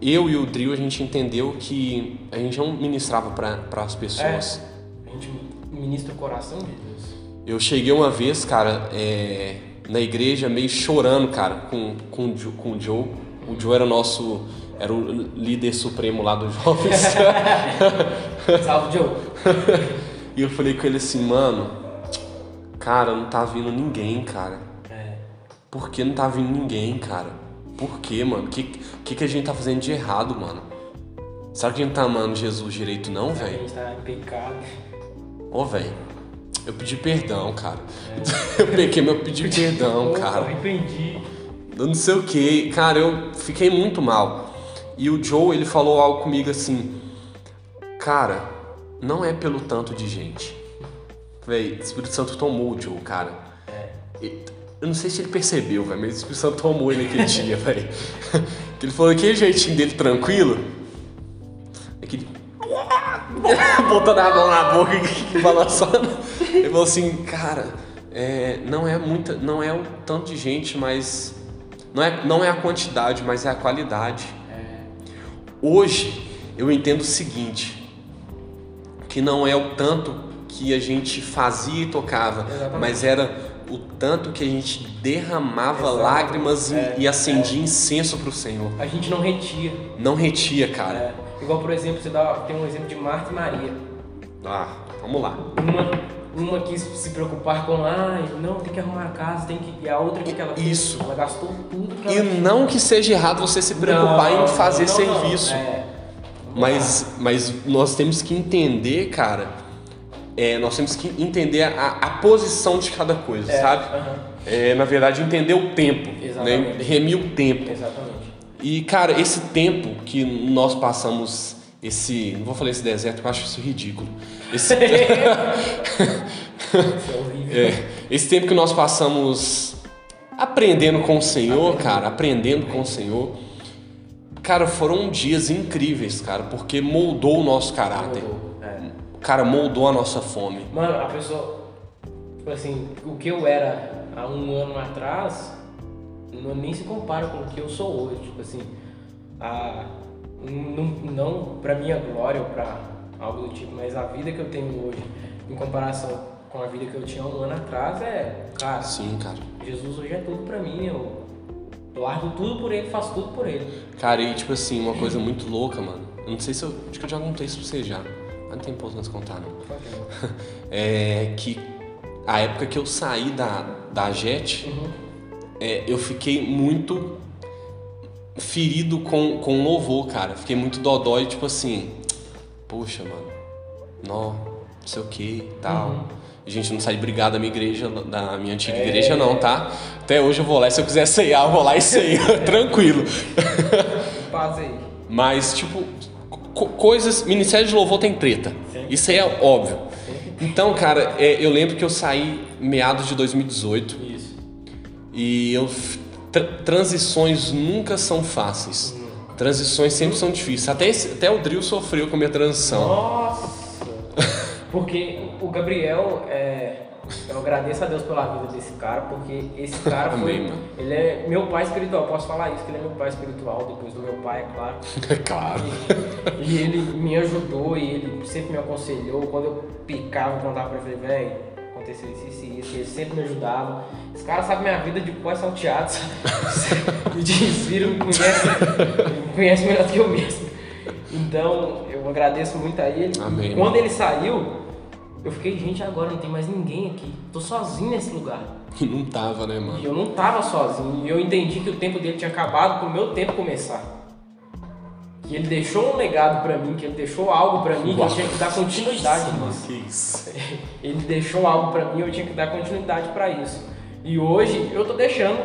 A: eu e o Drill a gente entendeu que a gente não ministrava para as pessoas.
B: A gente ministra o coração de Deus.
A: Eu cheguei uma vez, cara, é, na igreja meio chorando, cara, com, com, com o Joe. O Joe era nosso. Era o líder supremo lá dos jovens. [LAUGHS]
B: Salve, Joe. [LAUGHS]
A: e eu falei com ele assim, mano, cara, não tá vindo ninguém, cara.
B: É.
A: Por que não tá vindo ninguém, cara? Por que, mano? O que, que, que a gente tá fazendo de errado, mano? Será que a gente tá amando Jesus direito, não,
B: A
A: velho?
B: gente tá em pecado.
A: Ô, velho, eu pedi perdão, cara. [LAUGHS] Eu peguei, mas eu pedi perdão, cara.
B: arrependi.
A: Eu não sei o que. Cara, eu fiquei muito mal. E o Joe, ele falou algo comigo assim: Cara, não é pelo tanto de gente. Véi, o Espírito Santo tomou o Joe, cara. E- Eu não sei se ele percebeu, velho, mas o Espírito Santo tomou ele aquele [LAUGHS] dia, velho. Ele falou aquele jeitinho dele tranquilo. Aquele. [LAUGHS] Botando a mão na boca [LAUGHS] e balançando. Ele falou assim, cara, é, não é muita. Não é o tanto de gente, mas. Não é, não é a quantidade, mas é a qualidade. Hoje eu entendo o seguinte, que não é o tanto que a gente fazia e tocava,
B: Exatamente.
A: mas era o tanto que a gente derramava
B: Exato.
A: lágrimas e,
B: É,
A: e acendia incenso pro Senhor.
B: A gente não retia.
A: Não retia, cara.
B: É. Igual, por exemplo, você dá, tem um exemplo de Marta e Maria.
A: Ah, vamos lá.
B: Uma, uma quis se preocupar com, ai, não, tem que arrumar a casa, tem que. E a outra, o que, que ela fez?
A: Isso.
B: Ela gastou tudo que
A: E
B: ela tinha.
A: não que seja errado você se preocupar
B: Não,
A: em fazer
B: não, não,
A: serviço.
B: É.
A: Mas, mas nós temos que entender, cara. é, nós temos que entender a, a posição de cada coisa,
B: É,
A: sabe?
B: aham.
A: É, na verdade, entender o tempo. Né?
B: Exatamente.
A: Remir o tempo.
B: Exatamente.
A: E, cara, esse tempo que nós passamos, esse. Não vou falar esse deserto, eu acho isso ridículo. Esse, [LAUGHS]
B: Isso é horrível.
A: é, esse tempo que nós passamos aprendendo com o Senhor, cara, aprendendo com o Senhor. Cara, foram dias incríveis, cara, porque moldou o nosso caráter.
B: É.
A: Cara, moldou a nossa fome.
B: Mano, a pessoa. Tipo assim, o que eu era há um ano atrás não, nem se compara com o que eu sou hoje. Tipo assim, a, não, não pra minha glória ou pra algo do tipo, mas a vida que eu tenho hoje em comparação com a vida que eu tinha um ano atrás é. Cara,
A: Sim, cara.
B: Jesus hoje é tudo pra mim. Eu largo tudo por ele, faço tudo por ele.
A: Cara, e tipo assim, uma coisa muito louca, mano. Eu não sei se eu. Acho que eu já contei isso pra você já. Mas não tem importância contar, não. [LAUGHS] É que a época que eu saí da, da JET,
B: Uhum.
A: é, eu fiquei muito ferido com, com louvor, cara. Fiquei muito dodói, tipo assim, poxa, mano, nó, não sei o que e tal.
B: Uhum.
A: Gente, não sai de brigar da minha igreja, da minha antiga
B: É.
A: igreja, não, tá? Até hoje eu vou lá, se eu quiser ceiar, eu vou lá e ceio, [LAUGHS] tranquilo.
B: Paz aí.
A: Mas, tipo, co- coisas. Ministério de Louvor tem treta. Isso aí é óbvio. Então, cara, é, eu lembro que eu saí meados de 2018
B: Isso.
A: e eu. tra- transições nunca são fáceis. Transições sempre são difíceis. Até, esse- até o Drill sofreu com a minha transição.
B: Nossa! Porque o Gabriel, é, eu agradeço a Deus pela vida desse cara, porque esse cara [LAUGHS] foi.
A: Amém.
B: Ele é meu pai espiritual, posso falar isso, que ele é meu pai espiritual, depois do meu pai, é claro. [LAUGHS]
A: claro.
B: E, e ele me ajudou e ele sempre me aconselhou. Quando eu picava, contava pra ele, velho, aconteceu isso, e isso, e ele sempre me ajudava. Esse cara sabe minha vida de pós salteado, sabe? [LAUGHS] Me desvira, me conhece, me conhece melhor do que eu mesmo. Então, eu agradeço muito a ele.
A: Amém,
B: Quando ele saiu, eu fiquei, gente, agora não tem mais ninguém aqui. Tô sozinho nesse lugar.
A: E [LAUGHS] não tava, né,
B: E
A: mano?
B: eu não tava sozinho. E eu entendi que o tempo dele tinha acabado pro meu tempo começar. Que ele deixou um legado pra mim, que ele deixou algo pra mim que eu tinha que dar continuidade nisso.
A: Que isso. [LAUGHS]
B: Ele deixou algo pra mim, eu tinha que dar continuidade pra isso. E hoje eu tô deixando,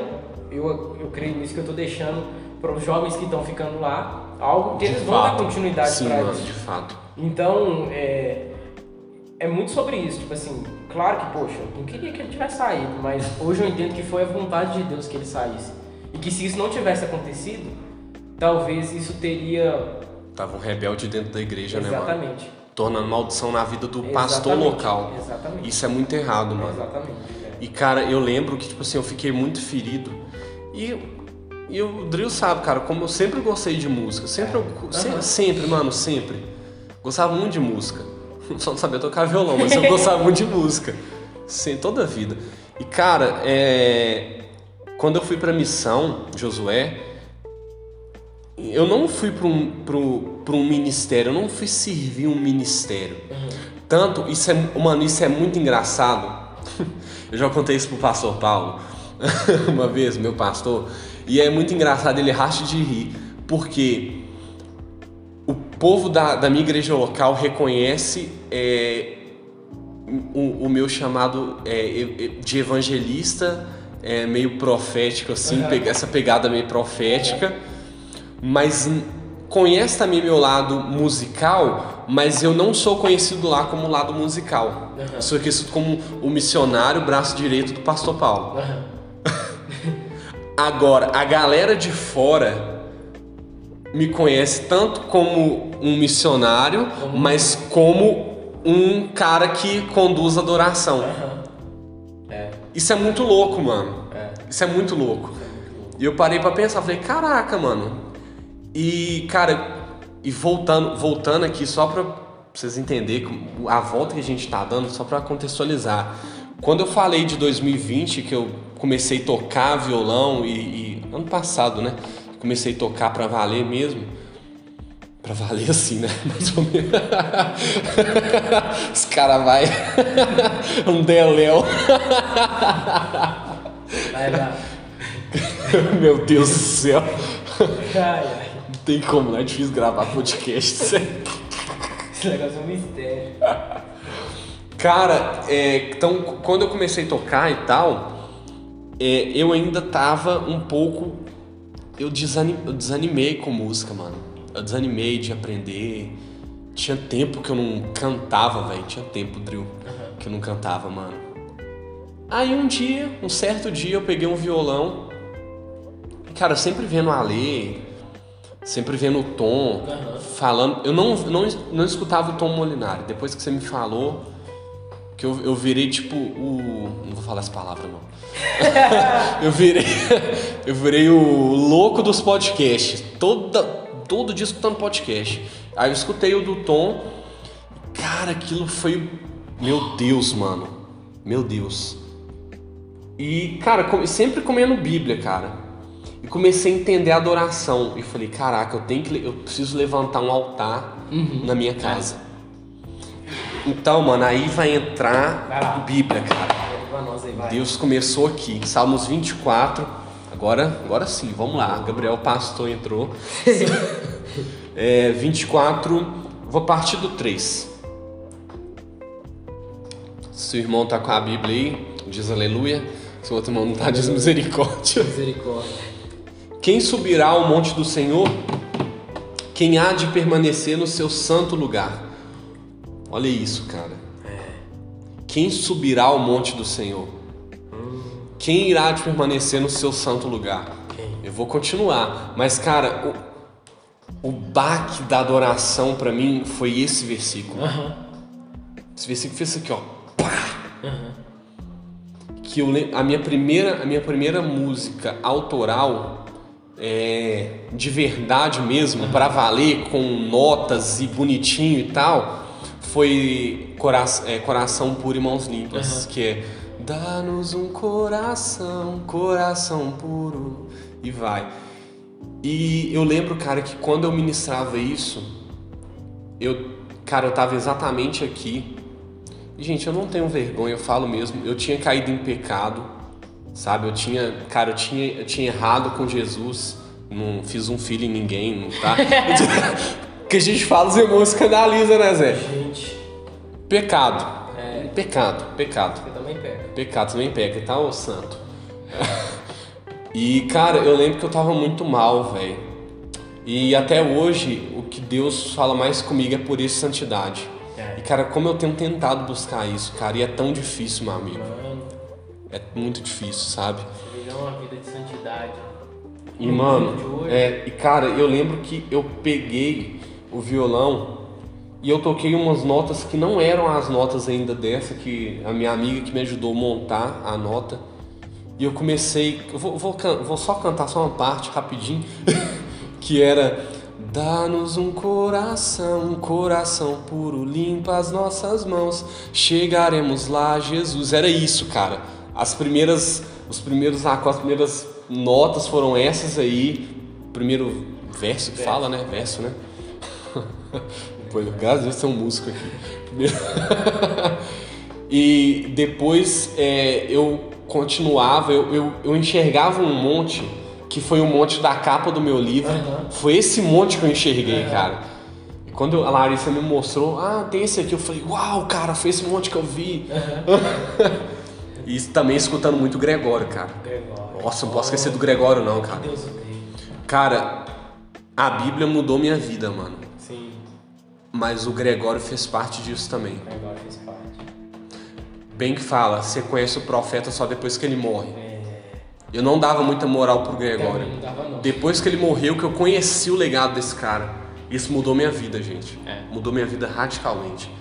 B: eu, eu creio nisso que eu tô deixando para os jovens que estão ficando lá algo que
A: De
B: eles vão dar
A: fato.
B: continuidade
A: mano,
B: isso.
A: de fato.
B: Então, é, é muito sobre isso. Tipo assim, claro que, poxa, eu não queria que ele tivesse saído, mas hoje eu entendo que foi a vontade de Deus que ele saísse. E que se isso não tivesse acontecido, talvez isso teria.
A: Tava um rebelde dentro da igreja, né, mano?
B: Exatamente.
A: Tornando maldição na vida do pastor
B: Exatamente,
A: local.
B: Exatamente.
A: Isso é muito errado, mano.
B: Exatamente. é.
A: E cara, eu lembro que, tipo assim, eu fiquei muito ferido. E, e o Drill sabe, cara, como eu sempre gostei de música. Sempre, eu- se-
B: Aham.
A: sempre, mano, sempre. Gostava muito de música. [LAUGHS] Só não sabia tocar violão, mas eu [LAUGHS] gostava muito de música. Sim, toda a vida. E cara, é... quando eu fui pra missão, Josué, eu não fui para um, pro, pro um ministério, eu não fui servir um ministério. Tanto, isso é, mano, isso é muito engraçado. [LAUGHS] Eu já contei isso pro pastor Paulo, [LAUGHS] uma vez, meu pastor, e é muito engraçado, ele racha de rir, porque o povo da, da minha igreja local reconhece é, o, o meu chamado é, de evangelista, é, meio profético, assim,
B: Uhum.
A: essa pegada meio profética mas conhece também meu lado musical, mas eu não sou conhecido lá como lado musical.
B: Aham.
A: Sou conhecido como o missionário braço direito do pastor Paulo.
B: Aham. [LAUGHS]
A: Agora, a galera de fora me conhece tanto como um missionário,
B: Como-
A: mas como um cara que conduz adoração.
B: Aham. É,
A: Isso é muito louco, mano.
B: é.
A: Isso é muito louco. E eu parei pra pensar, falei, caraca, mano. E, cara, e voltando, voltando aqui só pra vocês entenderem a volta que a gente tá dando, só pra contextualizar. Quando eu falei de 2020, que eu comecei a tocar violão e, e- ano passado, né? Comecei a tocar pra valer mesmo. Pra valer assim, né? [LAUGHS] Mais ou menos. Os caras vai [LAUGHS] um deléu.
B: Vai lá. [LAUGHS]
A: Meu Deus do céu.
B: Ai, ai.
A: Tem como, não é difícil gravar podcast. [LAUGHS]
B: Esse negócio é um mistério.
A: Cara, é, então quando eu comecei a tocar e tal, é, eu ainda tava um pouco. Eu, desanim, eu desanimei com música, mano. Eu desanimei de aprender. Tinha tempo que eu não cantava, velho. Tinha tempo, Drill, que eu não cantava, mano. Aí um dia, um certo dia, eu peguei um violão. Cara, sempre vendo a Lê, sempre vendo o Tom,
B: Aham.
A: falando. Eu não, não, não escutava o Tom Molinari. Depois que você me falou, que eu, eu virei tipo o. Não vou falar essa palavra, não. [LAUGHS] eu virei. [LAUGHS] Eu virei o louco dos podcasts. Toda, todo dia escutando podcast. Aí eu escutei o do Tom. Cara, aquilo foi. Meu Deus, mano. Meu Deus. E, cara, sempre comendo Bíblia, cara. Comecei a entender a adoração. E falei, caraca, eu tenho que. Eu preciso levantar um altar na minha casa. Então, mano, aí vai entrar
B: Vai lá.
A: Bíblia, cara.
B: Aí.
A: Deus começou aqui, Salmos 24. Agora, agora sim, vamos lá. Gabriel Pastor entrou. [LAUGHS] é, 24, vou partir do 3. Se o irmão tá com a Bíblia aí, diz aleluia. Se o outro irmão não tá, diz misericórdia.
B: Misericórdia.
A: Quem subirá ao monte do Senhor? Quem há de permanecer no seu santo lugar? Olha isso, cara. Quem subirá ao monte do Senhor? Quem irá de permanecer no seu santo lugar? Eu vou continuar, mas cara, o, o baque da adoração pra mim foi esse versículo.
B: Aham.
A: Esse versículo fez isso aqui, ó.
B: Aham.
A: que eu a minha primeira a minha primeira música autoral é, de verdade mesmo pra valer com notas e bonitinho e tal foi Cora- é, coração puro e mãos limpas que é dá-nos um coração coração puro e vai. E eu lembro cara que quando eu ministrava isso eu cara eu tava exatamente aqui. Gente, eu não tenho vergonha, eu falo mesmo. Eu tinha caído em pecado, sabe? Eu tinha, cara, eu tinha, eu tinha errado com Jesus. Não fiz um filho em ninguém, tá? [LAUGHS] que a gente fala, os irmãos escandaliza, né, Zé?
B: Gente,
A: Pecado.
B: É.
A: Pecado, pecado.
B: você também pega.
A: Pecado também pega, tá, ô santo? [LAUGHS] e, cara, eu lembro que eu tava muito mal, velho. E até hoje, o que Deus fala mais comigo é por isso santidade.
B: É.
A: E, cara, como eu tenho tentado buscar isso, cara, e é tão difícil, meu amigo.
B: Mano,
A: É muito difícil, sabe?
B: viver uma vida de santidade.
A: E,
B: No
A: mano, é, e cara, eu lembro que eu peguei o violão e eu toquei umas notas que não eram as notas ainda dessa, que a minha amiga que me ajudou a montar a nota. E eu comecei, eu vou, vou, vou só cantar só uma parte rapidinho, [LAUGHS] que era Dá-nos um coração, um coração puro, limpa as nossas mãos, chegaremos lá, Jesus. Era isso, cara. As primeiras, os primeiros acordes, as primeiras notas foram essas aí. Primeiro verso que fala, né? Verso, né? [LAUGHS] Pô, graças a Deus tem um músico aqui. [LAUGHS] E depois é, eu continuava, eu, eu, eu enxergava um monte, que foi o monte da capa do meu livro.
B: Aham.
A: Foi esse monte que eu enxerguei, cara. E quando a Larissa me mostrou, ah, tem esse aqui, eu falei, uau, cara, foi esse monte que eu vi. [LAUGHS] e também escutando muito o Gregório, cara.
B: Gregório.
A: Nossa, não posso esquecer do Gregório, não, cara.
B: Deus o.
A: Cara, a Bíblia mudou minha vida, mano.
B: Sim,
A: Mas o Gregório fez parte disso também.
B: Gregório fez parte.
A: Bem que fala, você conhece o profeta só depois que ele morre.
B: É,
A: Eu não dava muita moral pro Gregório.
B: não dava não.
A: Depois que ele morreu, que eu conheci o legado desse cara. Isso mudou minha vida, gente.
B: É.
A: Mudou minha vida radicalmente.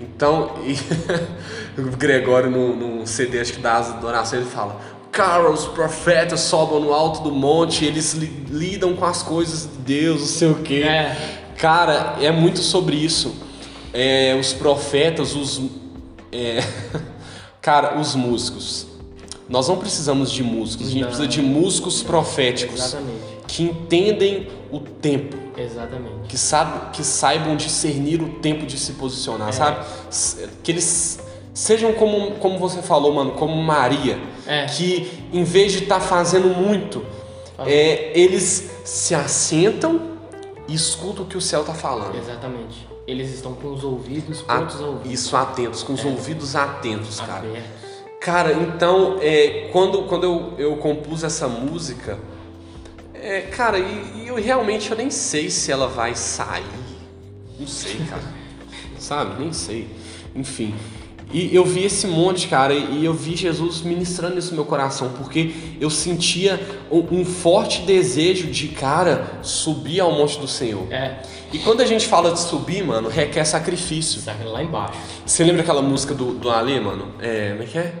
A: Então, [LAUGHS] o Gregório no, CD acho que das adorações ele fala: Cara, os profetas sobem no alto do monte, eles li- lidam com as coisas de Deus, não sei o quê.
B: É.
A: Cara, é muito sobre isso. É, os profetas, os. é, [LAUGHS] cara, os músicos. Nós não precisamos de músicos, a gente
B: Não.
A: precisa de músicos proféticos
B: Exatamente.
A: que entendem o tempo,
B: Exatamente.
A: que, sabe, que saibam discernir o tempo de se posicionar, sabe? S- Que eles sejam como, como você falou, mano, como Maria,
B: É.
A: que em vez de estar fazendo muito, é, eles se assentam e escutam o que o céu está falando.
B: Exatamente. Eles estão com os ouvidos prontos a ouvir.
A: isso atentos, com os ouvidos atentos, cara.
B: Abertos.
A: Cara, então, é, quando, quando eu, eu compus essa música, é, cara, e, e eu realmente eu nem sei se ela vai sair. Não sei, cara. Sabe? Nem sei. Enfim. E eu vi esse monte, cara, e eu vi Jesus ministrando isso no meu coração, porque eu sentia um, um forte desejo de, cara, subir ao monte do Senhor.
B: É,
A: E quando a gente fala de subir, mano, requer sacrifício.
B: saca lá embaixo.
A: Você lembra aquela música do, do Ale, mano? É. Como é que é?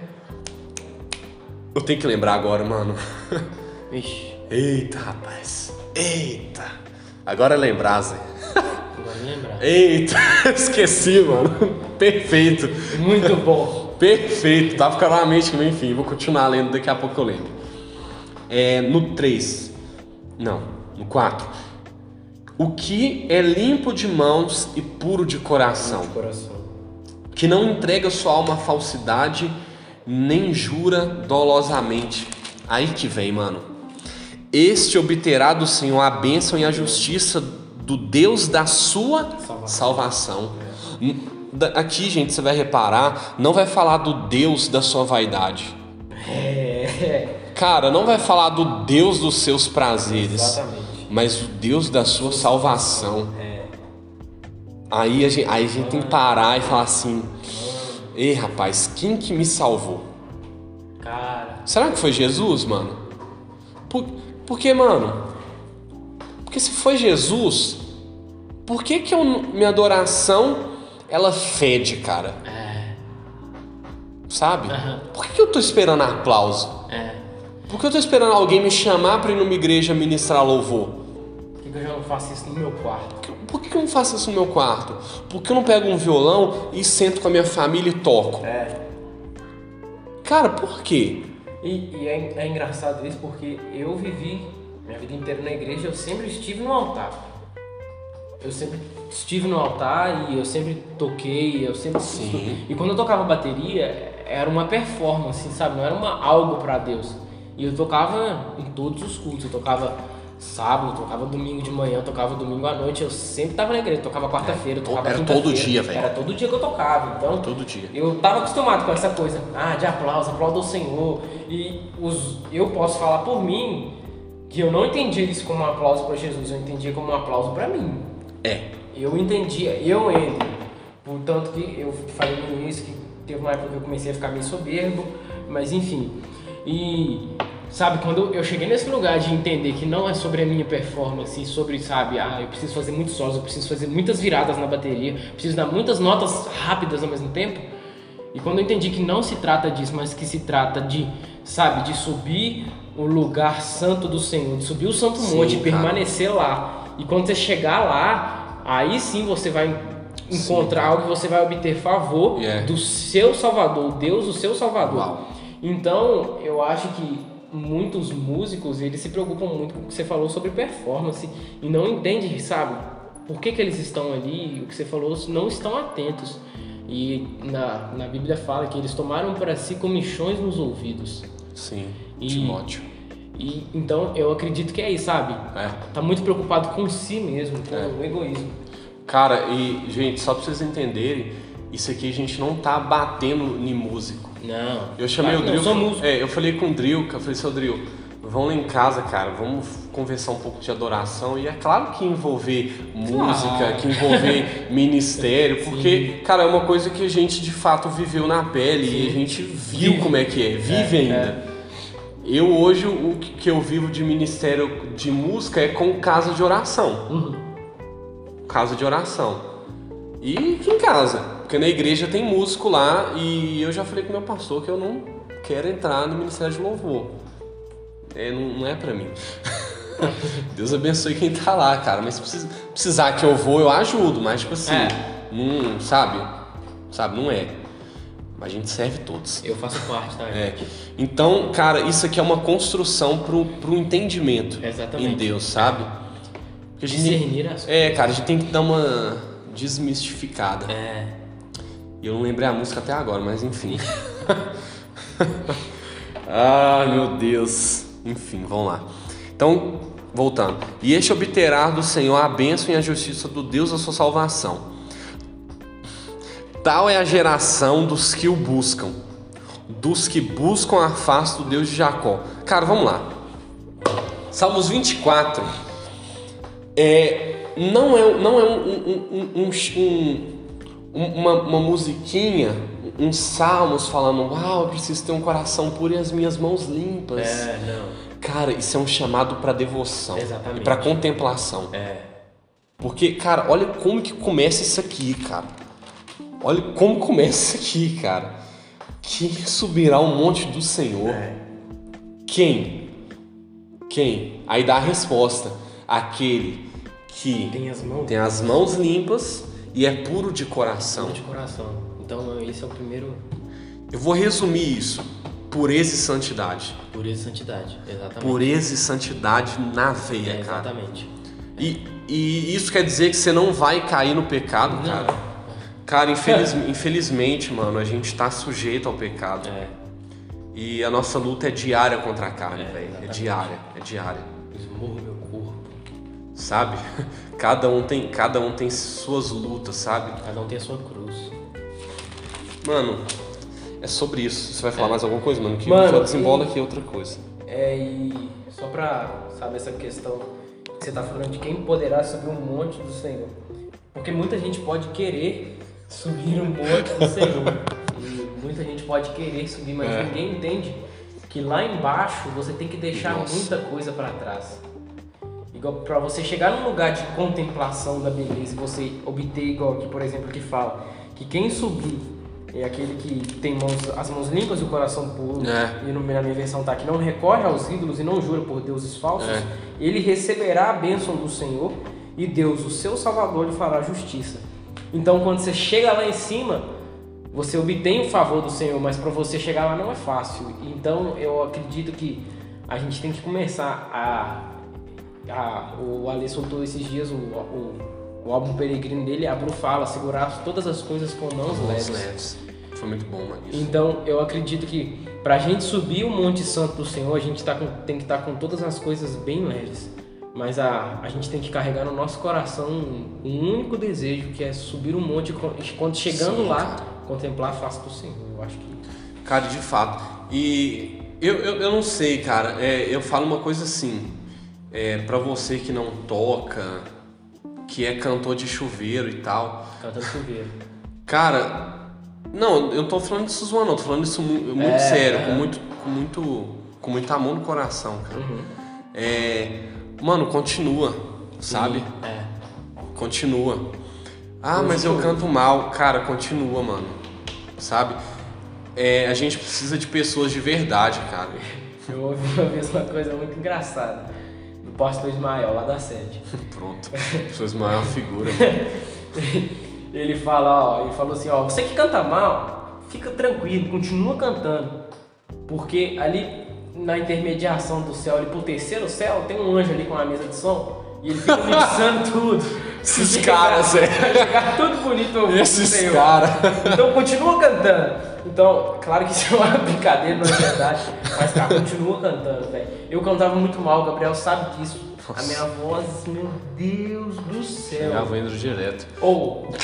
A: Eu tenho que lembrar agora, mano. [LAUGHS]
B: Vixe,
A: Eita, rapaz. Eita. Agora é lembrar, Zé.
B: agora me lembrar.
A: Eita, [LAUGHS] esqueci, mano. Perfeito.
B: Muito bom.
A: Perfeito. Tá ficando na mente que enfim, vou continuar lendo, daqui a pouco eu lembro. É, no 3. Não, no 4. O que é limpo de mãos e puro de coração.
B: Coração.
A: que não entrega sua alma à falsidade, nem jura dolosamente. Aí que vem, mano. Este obterá do Senhor a bênção e a justiça do Deus da sua
B: Salvação.
A: Da- Aqui, gente, você vai reparar, não vai falar do Deus da sua vaidade.
B: É,
A: Cara, não vai falar do Deus dos seus prazeres,
B: exatamente.
A: mas o Deus da sua salvação.
B: É,
A: Aí a gente, aí a gente tem que parar e falar assim: Ei, rapaz, quem que me salvou?
B: cara,
A: Será que foi Jesus, mano? Por, porque, mano, porque se foi Jesus, por que que eu, minha adoração ela fede, cara?
B: é,
A: Sabe?
B: Aham.
A: Por que que eu tô esperando aplauso?
B: é.
A: Por que eu tô esperando alguém me chamar pra ir numa igreja ministrar louvor?
B: Por que que eu já não faço isso no meu quarto?
A: Por que- Por que que eu não faço isso no meu quarto? Por que eu não pego um violão e sento com a minha família e toco?
B: É.
A: Cara, por quê?
B: E, e é, é engraçado isso porque eu vivi minha vida inteira na igreja, eu sempre estive no altar. eu sempre estive no altar e eu sempre toquei, eu sempre
A: Sim.
B: E quando eu tocava bateria, era uma performance, sabe? Não era uma algo pra Deus. E eu tocava em todos os cultos, eu tocava sábado, tocava domingo de manhã, tocava domingo à noite, eu sempre tava na igreja, tocava quarta-feira, eu tocava
A: Era todo dia, velho.
B: Era todo dia que eu tocava, então
A: Todo dia.
B: eu tava acostumado com essa coisa, ah, de aplauso, aplauda o Senhor. E os, eu posso falar por mim que eu não entendia isso como um aplauso para Jesus, eu entendia como um aplauso para mim.
A: É.
B: Eu entendia, eu entro. Portanto que eu falei no início que teve uma época que eu comecei a ficar meio soberbo, mas enfim. E sabe, quando eu cheguei nesse lugar de entender que não é sobre a minha performance, sobre, sabe, ah, eu preciso fazer muitos solos, eu preciso fazer muitas viradas na bateria, preciso dar muitas notas rápidas ao mesmo tempo. E quando eu entendi que não se trata disso, mas que se trata de, sabe, de subir o lugar santo do Senhor, de subir o santo
A: Sim,
B: monte e
A: cara.
B: permanecer lá. E quando você chegar lá, aí sim você vai encontrar algo que você vai obter favor
A: Yeah.
B: do seu Salvador, Deus, o seu Salvador.
A: Uau.
B: Então, eu acho que muitos músicos, eles se preocupam muito com o que você falou sobre performance e não entendem, sabe, por que, que eles estão ali, o que você falou, não estão atentos. E na, na Bíblia fala que eles tomaram para si comichões nos ouvidos.
A: Sim.
B: E-
A: Timóteo.
B: E então eu acredito que é isso, sabe?
A: É.
B: Tá muito preocupado com si mesmo, com
A: É.
B: o egoísmo.
A: Cara, e, gente, só pra vocês entenderem, isso aqui a gente não tá batendo em músico.
B: Não.
A: Eu chamei
B: Claro
A: o Drill.
B: Não, sou músico.
A: É, eu falei com o eu falei, seu Drill, vamos lá em casa, cara, vamos conversar um pouco de adoração. E é claro que envolver música, que envolver [LAUGHS] ministério, porque, cara, é uma coisa que a gente de fato viveu na pele e a gente viu
B: Vive.
A: como é que é, vive ainda. Eu hoje, o que que eu vivo de ministério de música é com casa de oração.
B: Uhum.
A: Casa de oração. E aqui em casa. Porque na igreja tem músico lá e eu já falei com meu pastor que eu não quero entrar no ministério de louvor. É, não, não é pra mim. [LAUGHS] Deus abençoe quem tá lá, cara. Mas se precis- precisar que eu vou, eu ajudo. Mas, tipo assim,
B: É.
A: não, sabe? Sabe, não é. Mas a gente serve todos.
B: Eu faço parte, tá?
A: É. Então, cara, isso aqui é uma construção pro, pro entendimento
B: Exatamente.
A: em Deus, sabe? Porque a gente tem-
B: Discernir as
A: é, cara, a gente tem que dar uma desmistificada.
B: É.
A: E eu não lembrei a música até agora, mas enfim. [LAUGHS] Ai, meu Deus. Enfim, vamos lá. Então, voltando. E este obterá do Senhor a bênção e a justiça do Deus da sua salvação. Tal é a geração dos que o buscam, dos que buscam a face do Deus de Jacó. Cara, vamos lá. Salmos 24 é, não é, não é um- um- um- um- uma, uma musiquinha, uns salmos falando, uau, eu preciso ter um coração puro e as minhas mãos limpas.
B: É, não.
A: Cara, isso é um chamado para devoção
B: Exatamente.
A: e para contemplação.
B: É.
A: Porque, cara, olha como que começa isso aqui, cara. Olha como começa isso aqui, cara. Quem subirá o monte do Senhor? Quem? Quem? Aí dá a resposta. Aquele que
B: Tem as mãos
A: tem as mãos limpas e é puro de coração.
B: de coração. Então, esse é o primeiro
A: Eu vou resumir isso. Pureza e santidade.
B: pureza e santidade. Exatamente.
A: Pureza e santidade na veia,
B: É,
A: cara.
B: exatamente.
A: E, e isso quer dizer que você não vai cair no pecado, cara. Cara, infeliz- infelizmente, mano, a gente tá sujeito ao pecado.
B: É.
A: E a nossa luta é diária contra a carne,
B: É,
A: velho. É diária, é diária.
B: Esmurro meu.
A: Sabe? [LAUGHS] Cada um tem, cada um tem suas lutas, sabe?
B: Cada um tem a sua cruz.
A: Mano, é sobre isso. Você vai falar
B: É.
A: mais alguma coisa, mano? Que
B: Mano,
A: só desembola
B: e-
A: aqui outra coisa.
B: É, e só pra, saber essa questão que você tá falando de quem poderá subir um monte do Senhor. Porque muita gente pode querer subir um monte do Senhor. e muita gente pode querer subir, mas
A: É.
B: ninguém entende que lá embaixo você tem que deixar
A: Nossa.
B: muita coisa pra trás. Pra você chegar num lugar de contemplação da beleza você obter, igual aqui, por exemplo, que fala que quem subir é aquele que tem mãos, as mãos limpas e o coração puro.
A: É.
B: E no- na minha versão tá que não recorre aos ídolos e não jura por deuses falsos.
A: É.
B: Ele receberá a bênção do Senhor e Deus, o seu Salvador, lhe fará justiça. Então, quando você chega lá em cima, você obtém o favor do Senhor, mas para você chegar lá não é fácil. Então, eu acredito que a gente tem que começar a. a o Ale soltou esses dias o, o, o álbum Peregrino dele, a Bru fala, segurar todas as coisas com mãos leves.
A: leves. Foi muito bom, mano. isso.
B: Então, eu acredito que pra gente subir o Monte Santo do Senhor, a gente tá com- tem que estar com todas as coisas bem leves. Mas a, a gente tem que carregar no nosso coração um, um único desejo, que é subir o monte e quando chegando
A: Sim,
B: lá,
A: cara.
B: contemplar a face do Senhor. Eu acho que.
A: Cara, de fato. E eu, eu, eu não sei, cara. É, eu falo uma coisa assim. É, pra você que não toca, que é cantor de chuveiro e tal.
B: Cantando chuveiro.
A: Cara, não, eu não tô falando isso zoando, não. Tô falando isso mu- muito
B: É,
A: sério,
B: é.
A: com muito, com muito, com muito amor no coração, cara.
B: Uhum.
A: É, mano, continua, sabe?
B: É.
A: Continua. Ah, mas eu canto mal. Cara, continua, mano. Sabe? É, a gente precisa de pessoas de verdade, cara.
B: Eu ouvi uma vez uma coisa muito engraçada. Pastor Ismael, lá da sede. [LAUGHS]
A: Pronto. Pessoas maior figura. [LAUGHS]
B: Ele fala, ó, ele falou assim, ó, você que canta mal, fica tranquilo, continua cantando. Porque ali na intermediação do céu, ali pro terceiro céu, tem um anjo ali com uma mesa de som e ele fica mixando tudo.
A: Esses caras,
B: vai
A: é.
B: chegar tudo bonito ao
A: Esses caras.
B: Então continua cantando. Então, claro que [LAUGHS] isso é uma brincadeira, não é verdade, mas cara, continua cantando, velho. Eu cantava muito mal, o Gabriel sabe disso. A
A: Nossa.
B: minha voz, meu Deus do céu.
A: Vou indo direto.
B: Ou,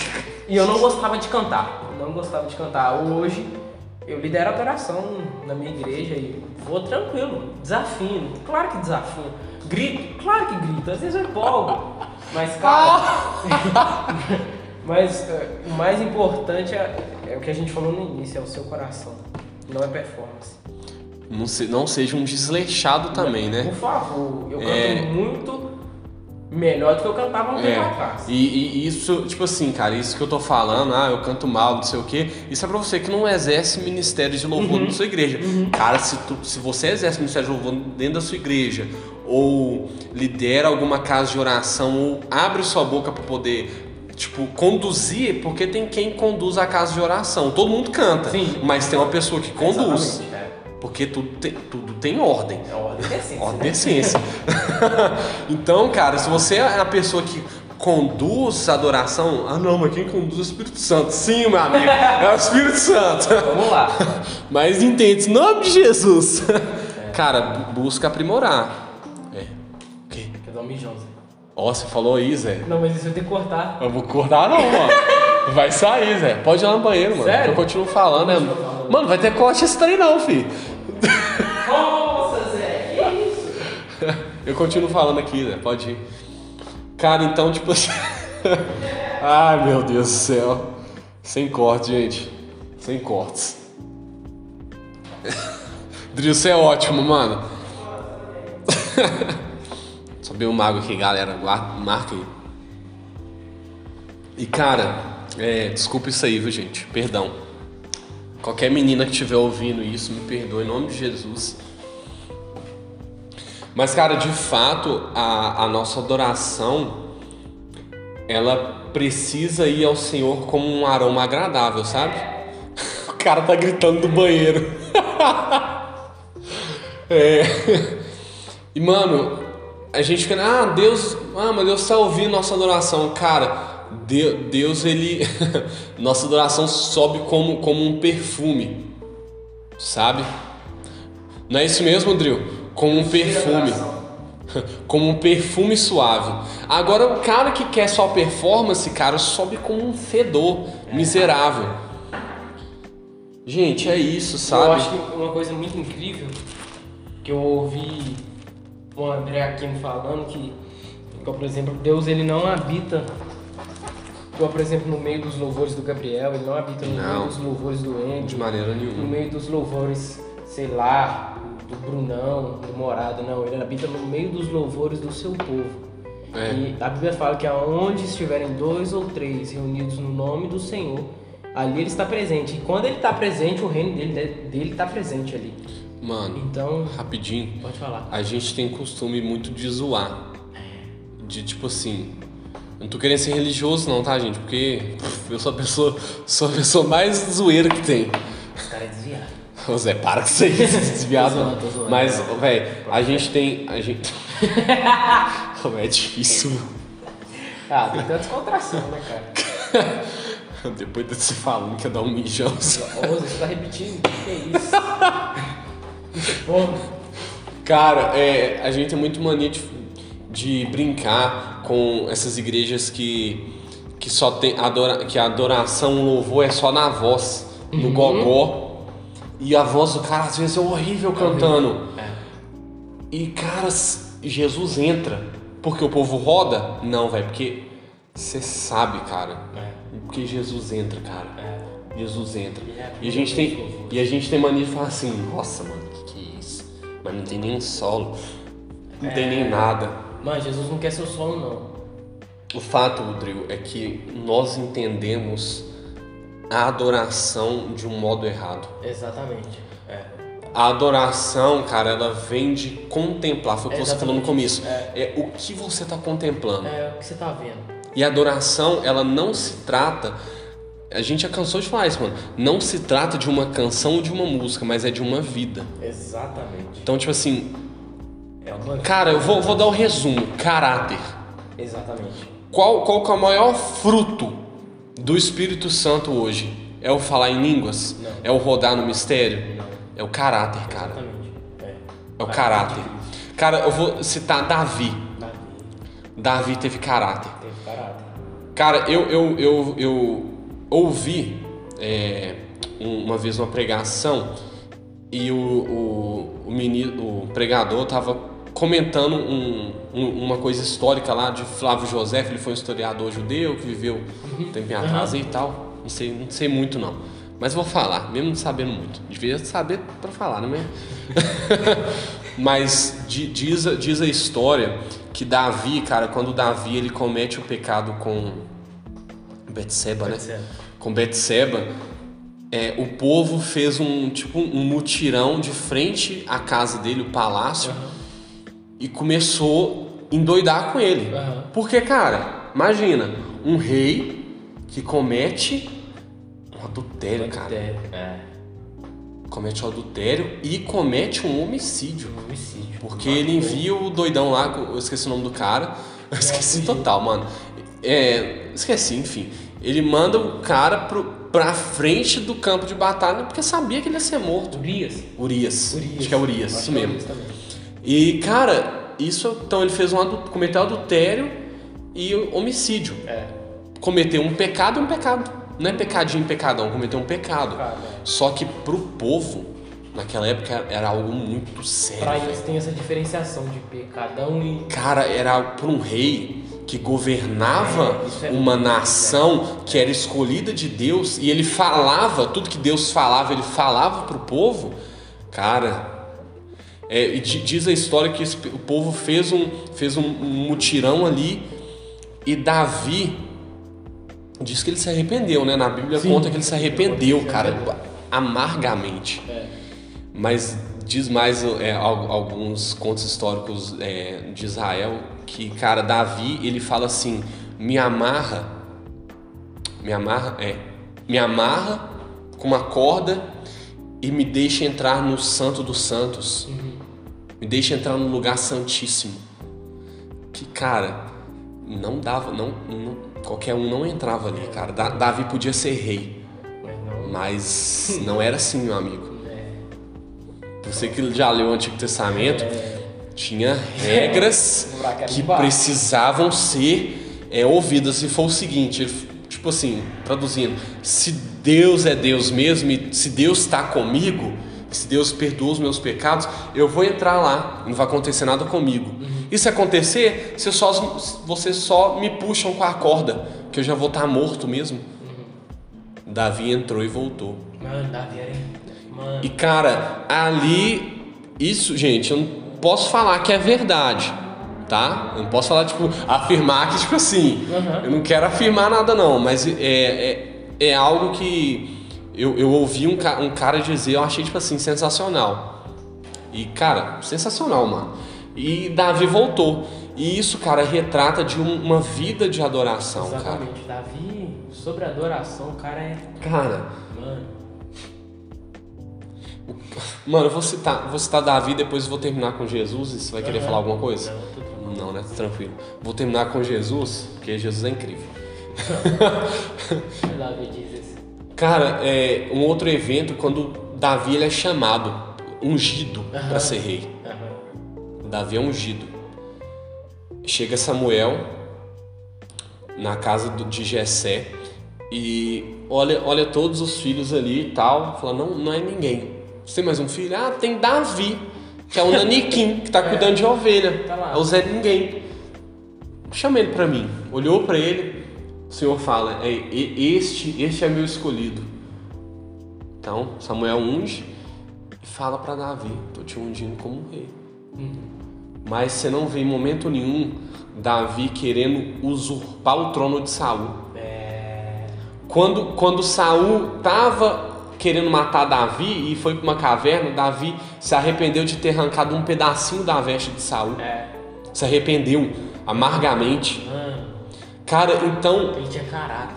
B: e eu não gostava de cantar, não gostava de cantar. Hoje, eu lidero a operação na minha igreja e vou tranquilo, desafio, claro que desafio. Grito, claro que grito, às vezes eu empolgo, [LAUGHS] mas cara. [LAUGHS] mas eh, o mais importante é, é o que a gente falou no início, é o seu coração, não é performance.
A: Não, se- não seja um desleixado também, né?
B: Por favor, eu canto
A: É.
B: muito melhor do que eu cantava um tempo
A: É,
B: atrás.
A: e, e isso, tipo assim, cara, isso que eu tô falando, ah, eu canto mal, não sei o quê, isso é pra você que não exerce ministério de louvor
B: Uhum.
A: na sua igreja. Cara, se, tu, se você exerce ministério de louvor dentro da sua igreja, ou lidera alguma casa de oração, ou abre sua boca pra poder. Tipo, conduzir, porque tem quem conduz a casa de oração. Todo mundo canta,
B: Sim.
A: mas tem uma pessoa que conduz.
B: É.
A: Porque tudo tem, tudo tem ordem.
B: É ordem e essência.
A: Ordem essência. [LAUGHS] então, cara, se você é a pessoa que conduz a adoração, ah não, mas quem conduz é o Espírito Santo. Sim, meu amigo, é o Espírito Santo.
B: Vamos lá. [LAUGHS]
A: Mas entende, em nome de Jesus. [LAUGHS] Cara, bu- busca aprimorar. É.
B: Um mijão, Zé?
A: Ó, você falou aí, Zé.
B: Não, mas isso eu tenho que cortar.
A: Eu vou cortar não, mano. Vai sair, Zé. Pode ir lá no banheiro, mano.
B: Sério?
A: Eu continuo falando, né? Mano, vai ter corte esse trem não, filho.
B: Nossa, Zé, que isso? [LAUGHS]
A: Eu continuo falando aqui, Zé. Pode ir. Cara, então, tipo assim. [LAUGHS] Ai, meu Deus do céu. Sem corte, gente. Sem cortes. [LAUGHS] Dril, você é ótimo, mano. Bem uma água aqui, galera. Marca aí. E, cara, é, desculpa isso aí, viu, gente? Perdão. Qualquer menina que estiver ouvindo isso, me perdoe em nome de Jesus. Mas, cara, de fato, a, a nossa adoração, ela precisa ir ao Senhor como um aroma agradável, sabe? [LAUGHS] O cara tá gritando do banheiro. [LAUGHS] é. E, mano, a gente fica, ah, Deus, ah, mas Deus tá ouvindo nossa adoração. Cara, De- Deus, ele. [LAUGHS] nossa adoração sobe como, como um perfume, sabe? Não é isso mesmo, Drill? Como um perfume. [LAUGHS] Como um perfume suave. Agora, o cara que quer só performance, cara, sobe como um fedor miserável. Gente, é isso,
B: Eu
A: sabe?
B: acho que uma coisa muito incrível que eu ouvi o André Aquino falando que, igual, por exemplo, Deus ele não habita, igual, por exemplo, no meio dos louvores do Gabriel, ele não habita no
A: Não.
B: meio dos louvores do
A: De
B: Andy,
A: maneira
B: no
A: nenhuma.
B: meio dos louvores, sei lá, do Brunão, do Morado, não, ele habita no meio dos louvores do seu povo.
A: É.
B: E a Bíblia fala que aonde estiverem dois ou três reunidos no nome do Senhor, ali ele está presente. E quando ele está presente, o reino dele dele está presente ali.
A: Mano,
B: Então,
A: rapidinho.
B: pode falar.
A: A gente tem costume muito de zoar. De tipo assim. Eu não tô querendo ser religioso não, tá, gente? Porque eu sou a pessoa, sou a pessoa mais zoeira que tem.
B: Os caras desviaram.
A: Ô Zé, para com isso aí, [LAUGHS] desviado.
B: Tô zoando, tô zoando.
A: Mas, velho, a gente tem. A gente. [LAUGHS] Como é difícil.
B: Ah, tem tanta descontração, né, cara? [LAUGHS]
A: Depois de você falando que ia dar um mijão.
B: Ô, você tá repetindo? Que é isso?
A: Cara, é, a gente tem muito mania de, de brincar com essas igrejas que, que só tem adora, que a adoração, louvor é só na voz, no
B: Uhum.
A: gogó. E a voz do cara às vezes é horrível cantando.
B: É.
A: E cara, Jesus entra. Porque o povo roda? Não, velho, porque você sabe, cara.
B: É.
A: Porque Jesus entra, cara.
B: É.
A: Jesus entra.
B: E é
A: E a gente tem, e a gente tem mania de falar assim, nossa, mano, Mas não tem nem solo, não tem
B: É.
A: nem nada.
B: Mano, Jesus não quer seu solo, não.
A: O fato, Rodrigo, é que nós entendemos a adoração de um modo errado.
B: Exatamente. É.
A: A adoração, cara, ela vem de contemplar, foi o que
B: É,
A: você falou no começo. É. o que você está contemplando.
B: É o que você tá vendo.
A: E a adoração, ela não se trata. A gente já cansou de falar isso, mano. Não se trata de uma canção ou de uma música, mas é de uma vida.
B: Exatamente.
A: Então, tipo assim,
B: É uma...
A: cara, eu vou, vou dar o resumo: caráter.
B: Exatamente.
A: Qual, qual que é o maior fruto do Espírito Santo hoje? É o falar em línguas?
B: Não.
A: É o rodar no mistério?
B: Não.
A: É o caráter, cara.
B: Exatamente. É.
A: É o caráter. Cara, eu vou citar Davi.
B: Davi
A: Davi teve caráter.
B: teve caráter.
A: Cara, eu, eu, eu, eu ouvi é, um- uma vez uma pregação e o, o, o, menino, o pregador tava comentando um- um- uma coisa histórica lá de Flávio José, ele foi um historiador judeu que viveu um tempinho atrás e tal. Não sei, não sei muito não. Mas vou falar, mesmo não sabendo muito. Devia saber pra falar, né? Mas [LAUGHS] di- diz, a- diz a história que Davi, cara, quando Davi ele comete o pecado com Betseba, né?
B: Betseba.
A: Com Betseba, é, o povo fez um tipo um mutirão de frente à casa dele, o palácio, e começou a endoidar com ele.
B: Aham.
A: Porque, cara, imagina, um rei que comete um adultério, cara.
B: É. é.
A: Comete um adultério e comete um homicídio.
B: Um homicídio.
A: Porque ele envia o doidão lá, eu esqueci o nome do cara, eu esqueci
B: fugiu.
A: total, mano. É, esqueci, enfim. Ele manda o cara pro, pra frente do campo de batalha porque sabia que ele ia ser morto.
B: Urias.
A: Urias.
B: Urias.
A: Acho que é Urias, isso
B: é
A: mesmo.
B: Também.
A: E, cara, isso, então ele fez um cometeu adultério e homicídio.
B: É.
A: Cometeu um pecado é um pecado. Não é pecadinho, pecadão, cometeu um pecado.
B: É.
A: Só que pro povo, naquela época, era algo muito sério.
B: Pra eles tem essa diferenciação de pecadão e.
A: Cara, era para um rei que governava
B: É, é
A: uma
B: muito
A: nação que era escolhida de Deus e ele falava, tudo que Deus falava, ele falava pro povo. Cara, é, e di- diz a história que esse- o povo fez um, fez um, um mutirão ali e Davi diz que ele se arrependeu, né? Na Bíblia
B: Sim.
A: conta que ele se arrependeu, cara, amargamente.
B: É.
A: Mas diz mais é, al- alguns contos históricos de Israel que, cara, Davi, ele fala assim: me amarra, me amarra, é, me amarra com uma corda e me deixa entrar no Santo dos Santos, me deixa entrar no lugar santíssimo. Que, cara, não dava, não, não- qualquer um não entrava ali, cara. Da- Davi podia ser rei,
B: Mas não.
A: era assim, meu amigo. [LAUGHS]
B: É.
A: Você que já leu o Antigo Testamento, tinha regras que precisavam ser é, ouvidas. Se for o seguinte, ele- tipo assim, traduzindo, se Deus é Deus mesmo e se Deus está comigo, se Deus perdoa os meus pecados, eu vou entrar lá, não vai acontecer nada comigo.
B: Uhum.
A: E se acontecer, você só, vocês só me puxam com a corda, que eu já vou estar morto mesmo.
B: Uhum.
A: Davi entrou e voltou.
B: Mano, Davi era. Mano.
A: E cara, ali, isso, gente, eu não posso falar que é verdade, tá? Eu não posso falar, tipo, afirmar que, tipo assim,
B: Uhum.
A: eu não quero afirmar nada não, mas é, é, é algo que eu, eu ouvi um, ca- um cara dizer, eu achei, tipo assim, sensacional. E, cara, sensacional, mano. E Davi voltou. E isso, cara, retrata de um- uma vida de adoração, cara.
B: Exatamente. Davi, sobre adoração, o cara é.
A: Cara,
B: Mano.
A: Mano, eu vou citar, vou citar Davi, depois vou terminar com Jesus você vai querer
B: Aham.
A: falar alguma coisa?
B: Não.
A: Não, né? Tranquilo. Vou terminar com Jesus, porque Jesus é incrível.
B: Davi diz isso.
A: Cara, é um outro evento quando Davi ele é chamado, ungido
B: Aham.
A: para ser rei.
B: Aham.
A: Davi é ungido. Chega Samuel na casa do, de Jessé e olha, olha todos os filhos ali e tal. Fala, não, não é ninguém. Você tem mais um filho? Ah, tem Davi, que é o Naniquim, que tá cuidando de ovelha.
B: Tá lá.
A: É o Zé Ninguém. Chama ele para mim. Olhou para ele, o Senhor fala, é, este, este é meu escolhido. Então, Samuel unge e fala para Davi, tô te ungindo como rei. Mas você não vê em momento nenhum Davi querendo usurpar o trono de Saul.
B: É.
A: Quando, quando Saul estava querendo matar Davi e foi para uma caverna, Davi se arrependeu de ter arrancado um pedacinho da veste de Saul.
B: É.
A: Se arrependeu amargamente.
B: Mano,
A: Cara, então,
B: ele tinha caráter.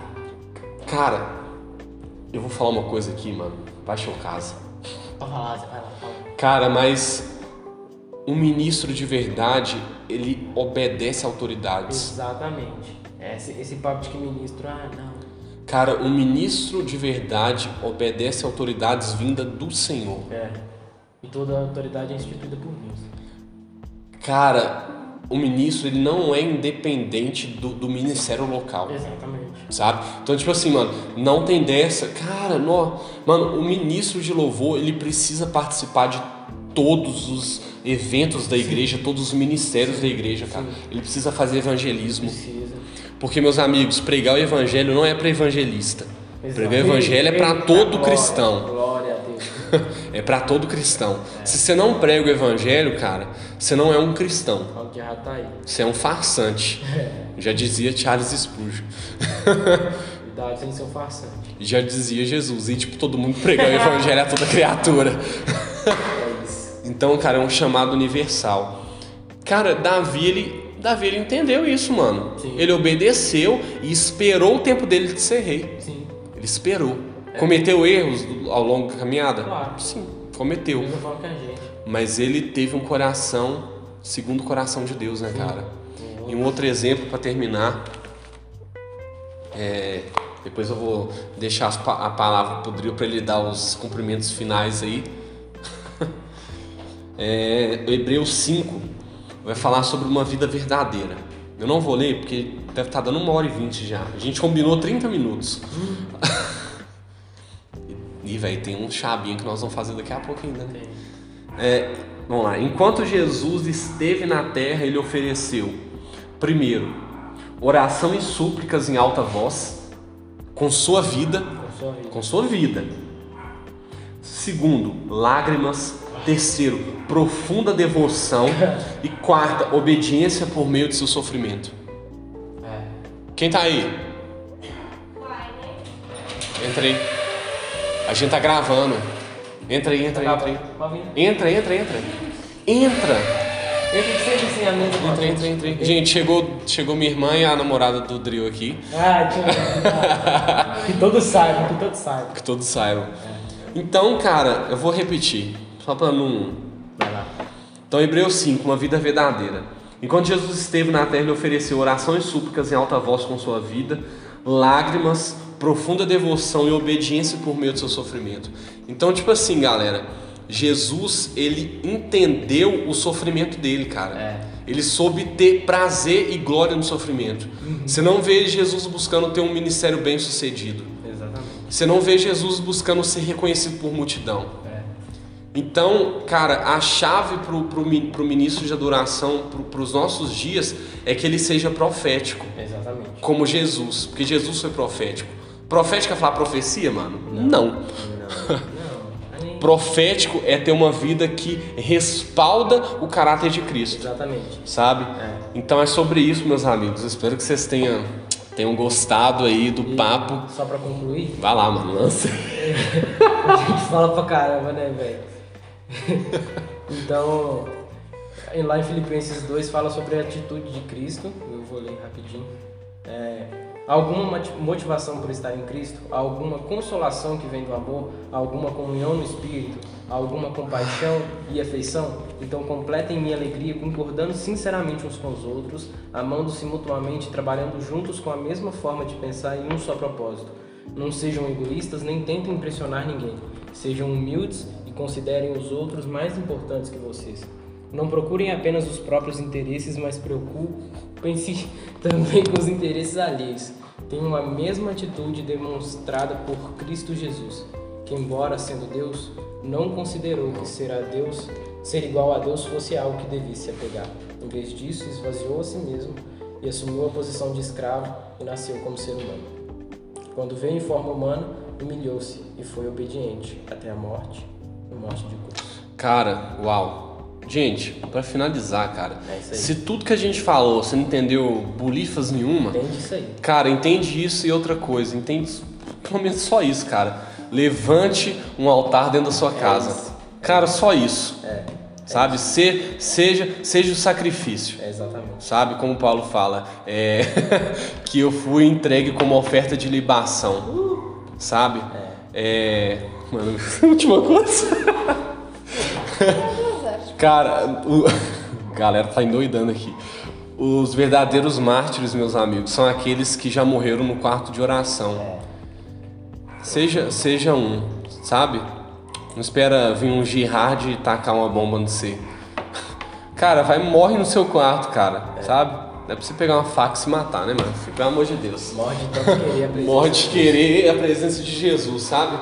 A: cara, eu vou falar uma coisa aqui, mano. Vai chocar.
B: Pode falar, você vai lá, fala.
A: Cara, mas um ministro de verdade, ele obedece autoridades.
B: Exatamente. Esse, esse papo de que ministro, ah, não.
A: Cara, um ministro de verdade obedece autoridades vinda do Senhor.
B: É. E toda a autoridade é instituída por Deus.
A: Cara, o ministro ele não é independente do, do ministério local,
B: Exatamente.
A: sabe? Então, tipo assim, mano, não tem dessa. Cara, não, mano, o ministro de louvor ele precisa participar de todos os eventos da igreja, todos os ministérios da igreja, cara. Ele precisa fazer evangelismo.
B: Precisa.
A: Porque, meus amigos, pregar o evangelho não é para evangelista. Pregar o evangelho é para todo cristão.
B: Glória a Deus. [LAUGHS]
A: É para todo cristão. Se você não prega o evangelho, cara, você não é um cristão.
B: Tá.
A: Você é um farsante. [LAUGHS] Já dizia Charles Spurgeon. [LAUGHS]
B: Cuidado sem ser um farsante.
A: Já dizia Jesus. E, tipo, todo mundo pregar o evangelho a toda criatura.
B: É isso.
A: Então, cara, é um chamado universal. Cara, Davi, ele, Davi, ele entendeu isso, mano.
B: Sim.
A: Ele obedeceu e esperou o tempo dele de ser rei.
B: Sim.
A: Ele esperou. Cometeu erros ao longo da caminhada?
B: Claro.
A: Sim, cometeu. Mas ele teve um coração segundo o coração de Deus, né, cara? E um outro exemplo para terminar. é, depois eu vou deixar a palavra pro Drill para ele dar os cumprimentos finais aí. [LAUGHS] É, Hebreus 5 vai falar sobre uma vida verdadeira. Eu não vou ler porque deve estar dando uma hora e vinte já. A gente combinou 30 minutos. [LAUGHS] E, velho, tem um chavinho que nós vamos fazer daqui a pouco ainda, né? É, vamos lá. Enquanto Jesus esteve na terra, ele ofereceu, primeiro, oração e súplicas em alta voz, com sua vida,
B: Com sua vida.
A: com sua vida. Segundo, lágrimas. Terceiro, profunda devoção. [LAUGHS] E quarta, obediência por meio de seu sofrimento.
B: É.
A: Quem tá aí? Entra aí. A gente tá gravando. Entra aí, entra aí, entra aí.
B: Vir.
A: Entra, entra, entra. Entra!
B: Eu fico sempre sem a mesa. com a
A: Entra, entra, entra. entra. Gente, chegou, chegou minha irmã e a namorada do Drill aqui.
B: Ah, [LAUGHS] que todos saibam, que todos saibam.
A: Que todos saibam. Então, cara, eu vou repetir. Só pra não.
B: Vai lá.
A: Então, Hebreus 5, uma vida verdadeira. Enquanto Jesus esteve na terra, ele ofereceu orações e súplicas em alta voz com sua vida, lágrimas, profunda devoção e obediência por meio do seu sofrimento. Então, tipo assim, galera, Jesus, ele entendeu o sofrimento dele, cara.
B: É.
A: Ele soube ter prazer e glória no sofrimento. Você não vê Jesus buscando ter um ministério bem sucedido.
B: Exatamente.
A: Você não vê Jesus buscando ser reconhecido por multidão. Então, cara, a chave mi- pro ministro de adoração, pro, os nossos dias, é que ele seja profético,
B: Exatamente.
A: como Jesus, porque Jesus foi profético. Profético é falar profecia, mano? Não.
B: Não. [LAUGHS] Não. aí-
A: Profético é ter uma vida que respalda o caráter de Cristo,
B: Exatamente.
A: sabe?
B: É.
A: Então é sobre isso, meus amigos. Espero que vocês tenham, tenham gostado aí do papo.
B: Só pra concluir,
A: Vai lá, mano, lança. [LAUGHS]
B: a gente fala pra caramba, né, velho? [LAUGHS] então, lá em Filipenses 2 fala sobre a atitude de Cristo. Eu vou ler rapidinho. É, alguma moti- motivação por estar em Cristo, alguma consolação que vem do amor, alguma comunhão no Espírito, alguma compaixão e afeição, então completem minha alegria concordando sinceramente uns com os outros, amando-se mutuamente, trabalhando juntos com a mesma forma de pensar em um só propósito. Não sejam egoístas nem tentem impressionar ninguém. Sejam humildes considerem os outros mais importantes que vocês. Não procurem apenas os próprios interesses, mas preocupem-se [LAUGHS] também com os interesses alheios. Tenham a mesma atitude demonstrada por Cristo Jesus, que embora sendo Deus, não considerou que ser a Deus, ser igual a Deus fosse algo que devia se apegar. Em vez disso, esvaziou a si mesmo e assumiu a posição de escravo e nasceu como ser humano. Quando veio em forma humana, humilhou-se e foi obediente até a morte e morte de cruz.
A: Cara, uau. Gente, pra finalizar, cara,
B: É
A: se tudo que a gente falou você não entendeu bolifas nenhuma,
B: Entende isso aí?
A: cara, entende isso e outra coisa, entende pelo menos só isso, cara. Levante um altar dentro da sua casa.
B: isso.
A: Cara, só isso.
B: É,
A: Sabe? Se, seja, seja o sacrifício.
B: é exatamente.
A: Sabe como Paulo fala? É, [LAUGHS] que eu fui entregue como oferta de libação. Sabe? É. Mano, [LAUGHS] última coisa. [LAUGHS] Cara, o... [LAUGHS] galera tá endoidando aqui. Os verdadeiros mártires, meus amigos, são aqueles que já morreram no quarto de oração. Seja, seja um, sabe? Não espera vir um jihad e tacar uma bomba no você. Cara, vai morre no seu quarto, cara, sabe? Não é pra você pegar uma faca e se matar, né, mano? Pelo amor de Deus.
B: Morre de tanto querer a presença.
A: Morre de querer a presença de Jesus, sabe?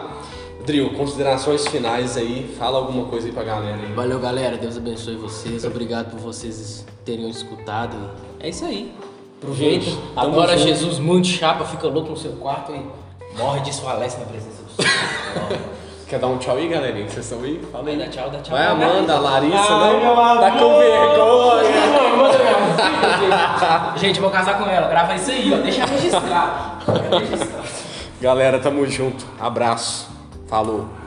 A: Drill, considerações finais aí. Fala alguma coisa aí pra galera aí.
B: Valeu, galera. Deus abençoe vocês. Obrigado por vocês terem escutado. É isso aí. Aproveita.
A: Gente, junto.
B: Jesus muito chapa, fica louco no seu quarto e morre e desfalece na presença do Senhor. [LAUGHS]
A: Quer dar um tchau aí, galerinha? Vocês estão aí? Fala aí.
B: dar tchau, dá tchau.
A: Vai, Amanda, a Larissa,
B: Ai,
A: não? Tá com vergonha. [LAUGHS]
B: Gente, vou casar com ela. Grava isso aí, ó. Deixa registrado. [LAUGHS] Deixa registrado.
A: Galera, tamo junto. Abraço. Falou.